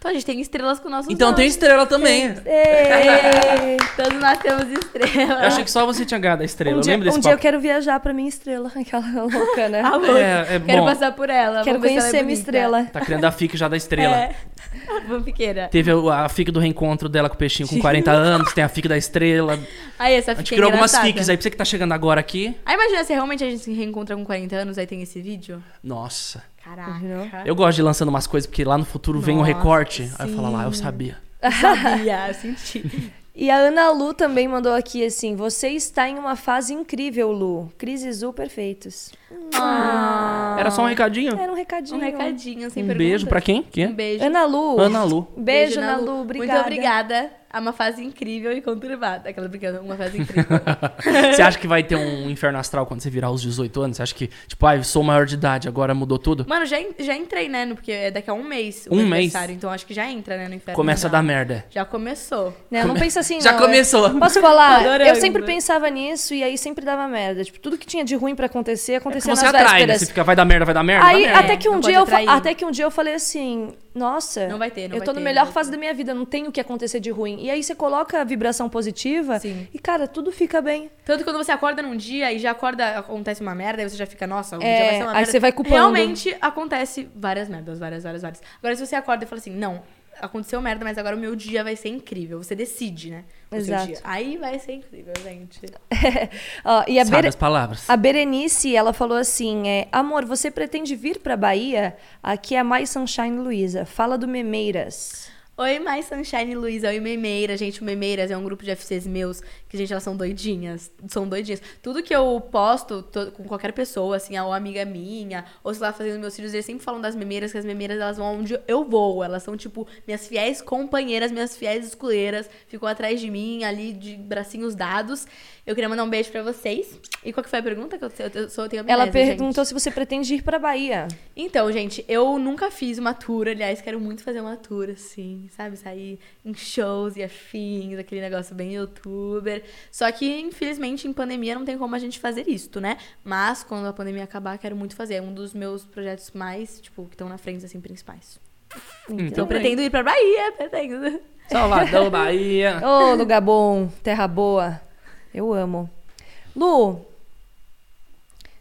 Então a gente tem estrelas com nossos Então tem nomes. estrela também. Ei. Todos nós temos estrelas. Eu achei que só você tinha ganhado a estrela. Um eu dia, lembro desse um dia eu quero viajar pra minha estrela, aquela louca, né? Louco. É, é Quero bom. passar por ela. Quero se ela é conhecer minha estrela. Tá criando a FIC já da estrela. É. Vampiriqueira. Teve a, a FIC do reencontro dela com o peixinho com 40 anos, tem a FIC da estrela. Aí, essa A gente criou algumas engraçada. FICs aí pra você que tá chegando agora aqui. Aí imagina se realmente a gente se reencontra com 40 anos, aí tem esse vídeo. Nossa. Caraca. Eu gosto de ir lançando umas coisas, porque lá no futuro vem um Nossa, recorte. Aí eu falo lá, eu sim. sabia. Sabia, eu senti. E a Ana Lu também mandou aqui assim: Você está em uma fase incrível, Lu. Cris e Zu perfeitos. Ah, Era só um recadinho. Era um recadinho. um recadinho, sem Um perguntas. beijo pra quem? Quem? Um beijo. Ana Lu. Ana Lu. Beijo, Ana Lu. Obrigada. Muito obrigada. É uma fase incrível e conturbada. Aquela brincando, uma fase incrível. Você acha que vai ter um inferno astral quando você virar os 18 anos? Você acha que, tipo, ah, eu sou maior de idade, agora mudou tudo? Mano, já, já entrei, né? Porque é daqui a um mês o Um mês? Então acho que já entra, né, no inferno. Começa a dar merda. Já começou. Né, não pensa assim, Já não. começou. Posso falar? Adorando. Eu sempre pensava nisso e aí sempre dava merda. Tipo, tudo que tinha de ruim pra acontecer, acontecia Você nas atrai, né? vésperas. Você fica, vai dar merda, vai dar merda, Aí, merda. até que, um Não dia eu, até que um dia eu falei assim, nossa, Não vai ter, não eu tô na melhor fase da minha vida, não tem o que acontecer de ruim. E aí você coloca a vibração positiva Sim. e, cara, tudo fica bem. Tanto que quando você acorda num dia e já acorda, acontece uma merda, aí você já fica, nossa, um É, dia vai ser uma aí merda. você vai culpando. Realmente acontece várias merdas, várias, várias, várias. Agora, se você acorda e fala assim, não, aconteceu merda, mas agora o meu dia vai ser incrível. Você decide, né? O Exato. dia. Aí vai ser incrível, gente. Ó, e a, Sabe Bere- as palavras. a Berenice, ela falou assim, é, amor, você pretende vir pra Bahia? Aqui é a Mais Sunshine Luiza. Fala do Memeiras. Oi, mais Sunshine Luísa. Oi, Memeira. Gente, o Memeiras é um grupo de FCs meus que, gente, elas são doidinhas. São doidinhas. Tudo que eu posto to- com qualquer pessoa, assim, ou amiga minha, ou sei lá, fazendo meus filhos, eles sempre falam das memeiras, que as memeiras, elas vão onde eu vou. Elas são, tipo, minhas fiéis companheiras, minhas fiéis esculeiras. Ficam atrás de mim, ali, de bracinhos dados. Eu queria mandar um beijo pra vocês. E qual que foi a pergunta? Que eu, eu, eu, sou- eu tenho Ela amnésia, gente. perguntou se você pretende ir pra Bahia. Então, gente, eu nunca fiz uma tour. Aliás, quero muito fazer uma tour, assim. sabe? Sair em shows e afins, aquele negócio bem youtuber. Só que, infelizmente, em pandemia não tem como a gente fazer isso, né? Mas quando a pandemia acabar, quero muito fazer. É um dos meus projetos mais, tipo, que estão na frente, assim, principais. Então, Então, eu pretendo ir pra Bahia, pretendo. Salvador, Bahia. Ô, lugar bom, terra boa. Eu amo. Lu,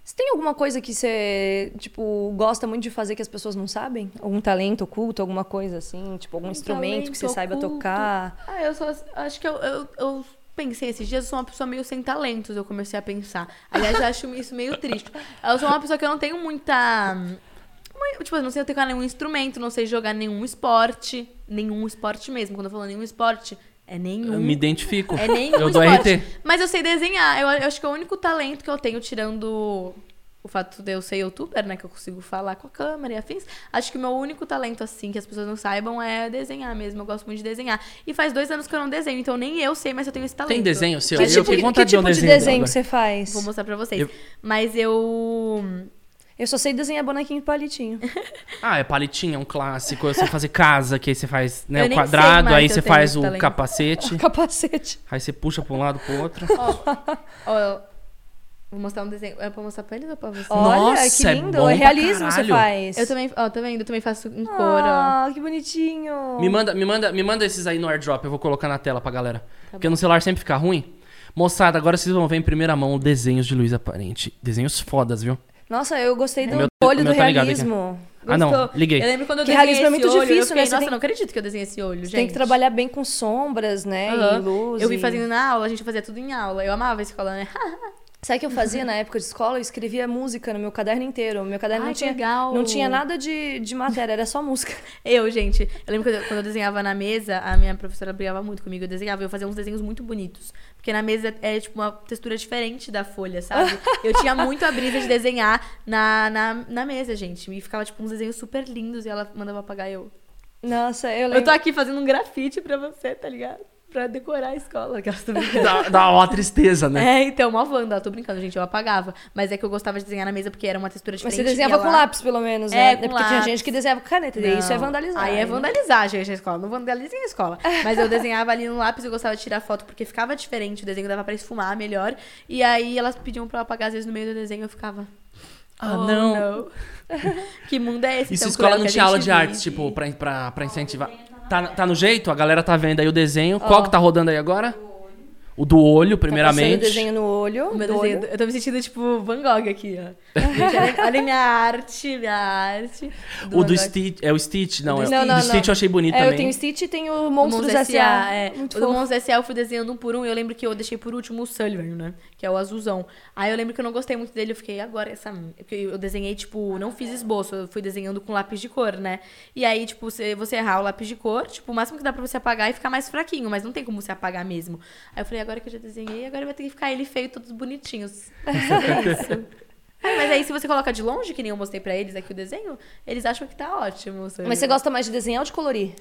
você tem alguma coisa que você, tipo, gosta muito de fazer que as pessoas não sabem? Algum talento oculto, alguma coisa assim? Tipo, algum Um instrumento que você talento saiba oculto. tocar? Ah, eu só. Acho que eu, eu, eu pensei esses dias, eu sou uma pessoa meio sem talentos, eu comecei a pensar. Aliás, eu acho isso meio triste. Eu sou uma pessoa que eu não tenho muita. mui- Tipo, eu não sei tocar nenhum instrumento, não sei jogar nenhum esporte. Nenhum esporte mesmo. Quando eu falo nenhum esporte, é nenhum. Eu me identifico. É nenhum Eu dou. RT. Mas eu sei desenhar. Eu, eu acho que é o único talento que eu tenho, tirando o fato de eu ser youtuber, né? Que eu consigo falar com a câmera e afins. Acho que o meu único talento, assim, que as pessoas não saibam, é desenhar mesmo. Eu gosto muito de desenhar. E faz dois anos que eu não desenho, então nem eu sei, mas eu tenho esse talento. Tem desenho seu? Que Eu tipo, que de tipo de desenho desenho que você faz? Vou mostrar pra vocês. Eu- Mas eu. Eu só sei desenhar bonequinho de palitinho. Ah, é palitinho, é um clássico. Você fazer casa, que aí você faz né, Eu o quadrado, sei aí você eu faz o talento. capacete. Capacete. Aí você puxa pra um lado pro outro. Ó, eu- Vou mostrar um desenho. É pra mostrar pra eles ou pra você? Olha, Nossa, que é lindo. bom É, pra realismo você faz. Eu também, ó, tá vendo? Eu também faço em cor, ó. Ah, que bonitinho. Me manda, me, manda, me manda esses aí no airdrop, eu vou colocar na tela pra galera. Tá Porque no celular sempre fica ruim. Moçada, agora vocês vão ver em primeira mão desenhos de Luísa Parente. Desenhos fodas, viu? Nossa, eu gostei do O meu- olho do tá realismo. Ah, não, liguei. Eu lembro quando eu Que desenhei realismo é muito olho, difícil, eu fiquei, né? Nossa, tem- não acredito que eu desenhei esse olho, gente. Tem que trabalhar bem com sombras, né? Aham. E luz. Eu vi fazendo na aula, a gente fazia tudo em aula. Eu amava a escola, né? Sabe o que eu fazia na época de escola? Eu escrevia música no meu caderno inteiro. Meu caderno Ai, não que tinha, legal. não tinha nada de, de matéria, era só música. Eu, gente, eu lembro eu, quando eu desenhava na mesa, a minha professora brigava muito comigo. Eu desenhava, eu fazia uns desenhos muito bonitos. Porque na mesa é, tipo, uma textura diferente da folha, sabe? Eu tinha muito a brisa de desenhar na, na, na mesa, gente. E ficava, tipo, uns desenhos super lindos e ela mandava apagar eu. Nossa, eu Eu lembro. tô aqui fazendo um grafite pra você, tá ligado? Pra decorar a escola, que elas. Dá, dá uma tristeza, né? É, então, uma Wanda, tô brincando, gente, eu apagava. Mas é que eu gostava de desenhar na mesa porque era uma textura Mas diferente. você e desenhava ela- com lápis, pelo menos, É, né? com porque tinha lápis. gente que desenhava com caneta. e Isso é Não. vandalizar. Aí é né? vandalizar, gente, a escola. Não vandalizem a escola. Mas eu desenhava ali no lápis, eu gostava de tirar foto porque ficava diferente, o desenho dava pra esfumar melhor. E aí elas pediam pra eu apagar, às vezes no meio do desenho eu ficava. Ah, "Oh, não. que mundo é esse? E se a escola não tinha aula de artes, vive?" tipo, pra, pra, pra incentivar? Tá, tá no jeito? A galera tá vendo aí o desenho. Qual que tá rodando aí agora? O do olho, Tá primeiramente. passando desenho no olho. O meu do desenho, olho. eu tô me sentindo tipo Van Gogh aqui, ó. Olha, olha minha arte, minha arte. O Van do. Stitch. É o Stitch, não. do é o Não, não, do Stitch não. eu achei bonito É, eu também. tenho Stitch e tenho O Monstros Monstros S.A. é. Muito o do. Monstros S.A. eu fui desenhando um por um e eu lembro que eu deixei por último o Sullivan, né? Que é o azulzão. Aí eu lembro que eu não gostei muito dele, eu fiquei, agora essa... Porque eu desenhei, tipo, não fiz esboço, eu fui desenhando com lápis de cor, né? E aí, tipo, se você errar o lápis de cor, tipo, o máximo que dá pra você apagar é ficar mais fraquinho, mas não tem como você apagar mesmo. Aí eu falei, agora que eu já desenhei, agora vai ter que ficar ele feio, todos bonitinhos. É isso. É, mas aí, se você coloca de longe, que nem eu mostrei pra eles aqui o desenho, eles acham que tá ótimo. o Mas você gosta mais de desenhar ou de colorir?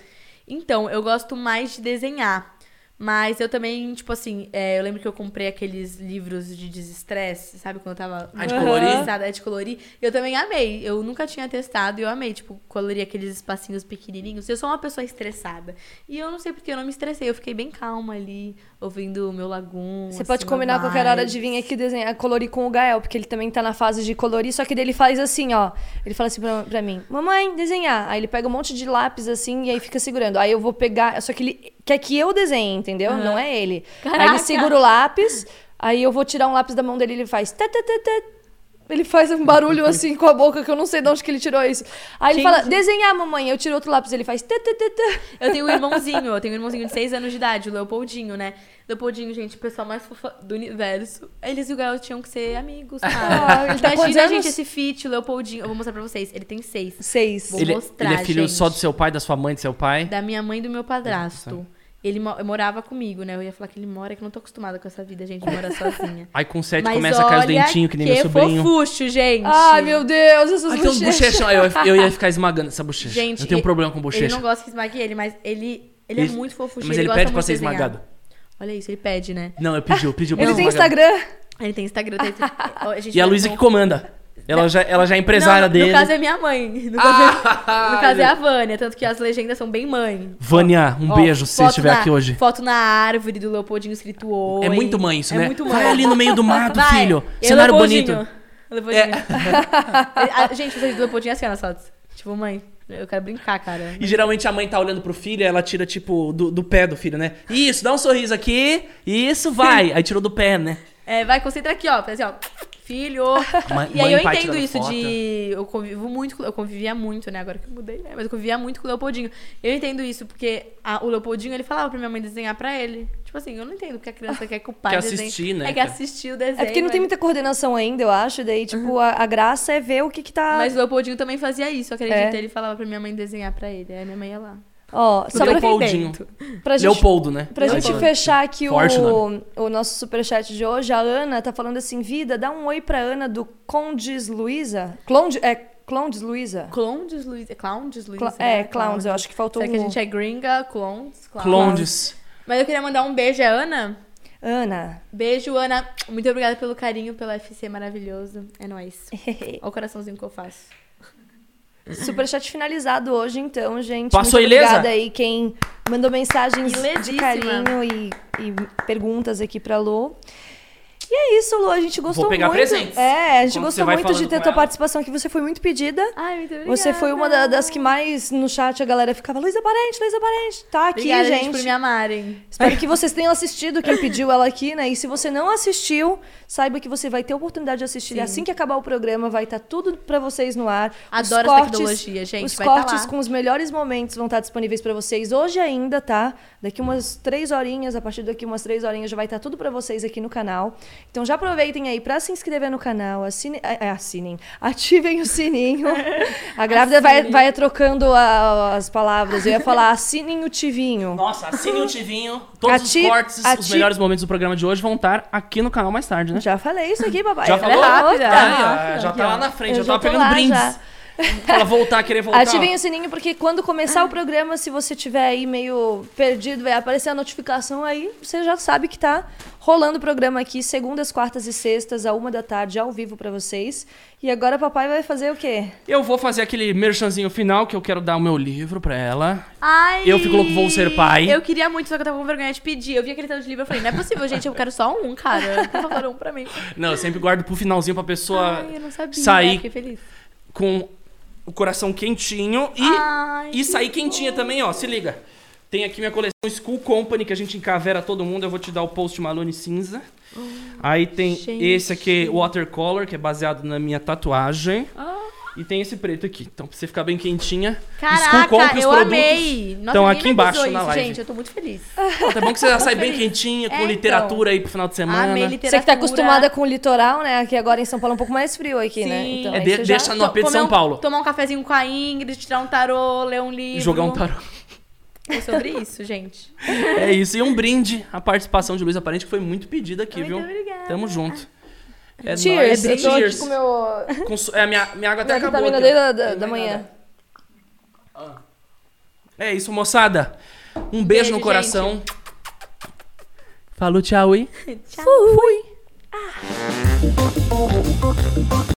então, eu gosto mais de desenhar. Mas eu também, tipo assim, é, eu lembro que eu comprei aqueles livros de desestresse, sabe? Quando eu tava. Ah, de colorir? estressada, É de colorir. Eu também amei. Eu nunca tinha testado e eu amei, tipo, colorir aqueles espacinhos pequenininhos. Eu sou uma pessoa estressada. E eu não sei porque eu não me estressei. Eu fiquei bem calma ali, ouvindo o meu lagoon. Você assim, pode combinar qualquer hora de vir aqui desenhar, colorir com o Gael, porque ele também tá na fase de colorir, só que daí ele faz assim, ó. Ele fala assim pra, pra mim, mamãe, desenhar. Aí ele pega um monte de lápis assim e aí fica segurando. Aí eu vou pegar, só que ele quer que eu desenhe, entendeu? Aham. Não é ele. Aí Caraca. ele segura o lápis, aí eu vou tirar um lápis da mão dele e ele faz. tê, tê, tê. Ele faz um barulho assim com a boca que eu não sei de onde que ele tirou isso. Aí ele Gente. fala, desenhar, mamãe. Eu tiro outro lápis, ele faz. tê, tê, tê, tê. Eu tenho um irmãozinho, eu tenho um irmãozinho de 6 anos de idade, o Leopoldinho, né? Leopoldinho, gente, o pessoal mais fofa do universo. Eles e o Gael tinham que ser amigos, Ah, cara. ele tá Imagina, anos? gente, esse fit, o Leopoldinho. Eu vou mostrar pra vocês. Ele tem seis. Seis. Vou Ele, mostrar, ele é filho gente. só do seu pai, da sua mãe, do seu pai? Da minha mãe e do meu padrasto. Ele mo- morava comigo, né? Eu ia falar que ele mora, que eu não tô acostumada com essa vida, gente, de morar sozinha. Aí com sete Mas começa a cair os dentinhos, que nem que meu sobrinho. fofucho, gente. Ai, meu Deus, essas Ai, tem bochechas. bochechão. Eu, eu ia ficar esmagando essa bochecha. Gente, eu tenho um ele- problema com Ele bochecha. não gosta que esmague ele, mas ele, ele, Ele- é muito fofucho. Mas ele gosta pede pra ser de desenhar. esmagado. Olha isso, ele pede, né? Não, eu pedi, eu pedi. Ele tem esmagado. Instagram? Ele tem Instagram. Tem... Gente E a Luísa que comanda. Ela já, ela já é empresária Não, no- dele. No caso é minha mãe. No caso, é, Ah, no caso é a Vânia, tanto que as legendas são bem mãe. Vânia, um Ó, beijo se você foto estiver na- aqui hoje. Foto na árvore do Leopoldinho escrito oi. É muito mãe isso, é né? muito mãe. Vai ali no meio do mato, Vai. filho. E Cenário bonito. Leopoldinho. A- gente, vocês do Leopoldinho é assim ó, nas fotos. Tipo, mãe, eu quero brincar, cara. E geralmente a mãe tá olhando pro filho ela tira, tipo, do, do pé do filho, né? Isso, dá um sorriso aqui. Isso, vai. Aí tirou do pé, né? É, vai, concentra aqui, ó. Faz assim, ó. Filho. Mãe- e aí eu entendo isso foto. de. Eu convivo muito, com- eu convivia muito, né? Agora que eu mudei, né? Mas eu convivia muito com o Leopoldinho. Eu entendo isso, porque a- o Leopoldinho, ele falava pra minha mãe desenhar pra ele. Tipo assim, eu não entendo o que a criança quer que o pai Quer desenhe. assistir, né? É que assistir o desenho. É porque não tem mas- muita coordenação ainda, eu acho. Daí, tipo, a, a graça é ver o que que tá... Mas o Leopoldinho também fazia isso, acredita? É. Ele falava pra minha mãe desenhar pra ele. Aí minha mãe ia lá. Ó, só pra, Leopoldinho. pra gente Leopoldo, né? Pra gente Leopoldo. fechar aqui Forte o, o nosso superchat de hoje, a Ana tá falando assim, vida, dá um oi pra Ana do Condes Luiza. Clonde, é, Clondes Luiza? Clowndes Luiz. Clowndes Luiz. Cla- é, Clowns, eu acho que faltou Será que a um- gente é gringa? Clones? Clowns. Clondes. Mas eu queria mandar um beijo, é Ana? Ana. Beijo, Ana. Muito obrigada pelo carinho, pelo FC maravilhoso. É nóis. Olha o coraçãozinho que eu faço. Superchat finalizado hoje, então, gente. Passou Muito ilesa? obrigada aí quem mandou mensagens de Ilesíssima. carinho e, e perguntas aqui pra Lu. E é isso, Lu. A gente gostou pegar muito. presentes. É, a gente Quando gostou muito de ter tua ela. participação aqui. Você foi muito pedida. Ai, muito obrigada. Você foi uma da- das que mais no chat a galera ficava, Luísa Parente, Luísa Parente. Tá aqui, Obrigada, gente, gente. por me amarem. Espero que vocês tenham assistido quem pediu ela aqui, né? E se você não assistiu, saiba que você vai ter a oportunidade de assistir. Sim. Assim que acabar o programa, vai estar tudo pra vocês no ar. Adoro Os essa tecnologia, gente, Os vai tá cortes lá. com os melhores momentos vão estar disponíveis pra vocês hoje ainda, tá? Daqui umas três horinhas, a partir daqui umas três horinhas já vai estar tudo pra vocês aqui no canal. Então já aproveitem aí pra se inscrever no canal, assine, é, é, assinem, ativem o sininho. A grávida vai, Assinem. vai trocando a- as palavras. Eu ia falar assinem o tivinho. Nossa, assine o Tivinho. Todos Ati- os cortes, os ati- melhores momentos do programa de hoje vão estar aqui no canal mais tarde, né? Já falei isso aqui, papai. Já Ela falou? é rápida. Aí, ó, rápida. já Aqui, tá lá na frente, Eu já já tava pegando lá, brindes. já. Ela voltar, querer voltar. Ativem o sininho, porque quando começar o programa, se você tiver aí meio perdido, vai aparecer a notificação aí, você já sabe que tá rolando o programa aqui, segundas, quartas e sextas, a uma da tarde, ao vivo pra vocês. E agora papai vai fazer o quê? Eu vou fazer aquele merchanzinho final, que eu quero dar o meu livro pra ela. Ai! Eu fico louco, vou ser pai. Eu queria muito, só que eu tava com vergonha de pedir. Eu vi aquele tanto de livro, eu falei, não é possível, gente, eu quero só um, cara. Por favor, um pra mim. Não, eu sempre guardo pro finalzinho pra pessoa Ai, eu não sabia. sair Fiquei feliz. com o coração quentinho e, Ai, e sair quentinha também, ó. Se liga. Tem aqui minha coleção School Company, que a gente encavera todo mundo. Eu vou te dar o Post Malone cinza. Aí tem gente. esse aqui, Watercolor, que é baseado na minha tatuagem. Ah. E tem esse preto aqui. Então, pra você ficar bem quentinha. Caraca, compre os eu produtos. amei. Nossa, ninguém aqui me embaixo avisou na isso, live. Gente, eu tô muito feliz. Pô, tá bom que você já sai bem quentinha, com É, então. literatura aí pro final de semana. Amei literatura. Você que tá acostumada com o litoral, né? Aqui agora em São Paulo é um pouco mais frio aqui, né? Sim. Então, É, de- já- deixa no AP de São um- Paulo. Tomar um cafezinho com a Ingrid, tirar um tarô, ler um livro. Jogar um tarô. É sobre isso, gente. É isso. E um brinde à participação de Luísa Parente, que foi muito pedida aqui, Muito viu? obrigada. Tamo junto. É Cheers! nóis. Eu tô Cheers. aqui com o meu... Com su- É, minha, minha água até Minha acabou. vitamina aqui, D da, da, da manhã. nada. É isso, moçada. Um beijo, Beijo, no coração. Falou, tchau, hein? Tchau. Fui! Fui.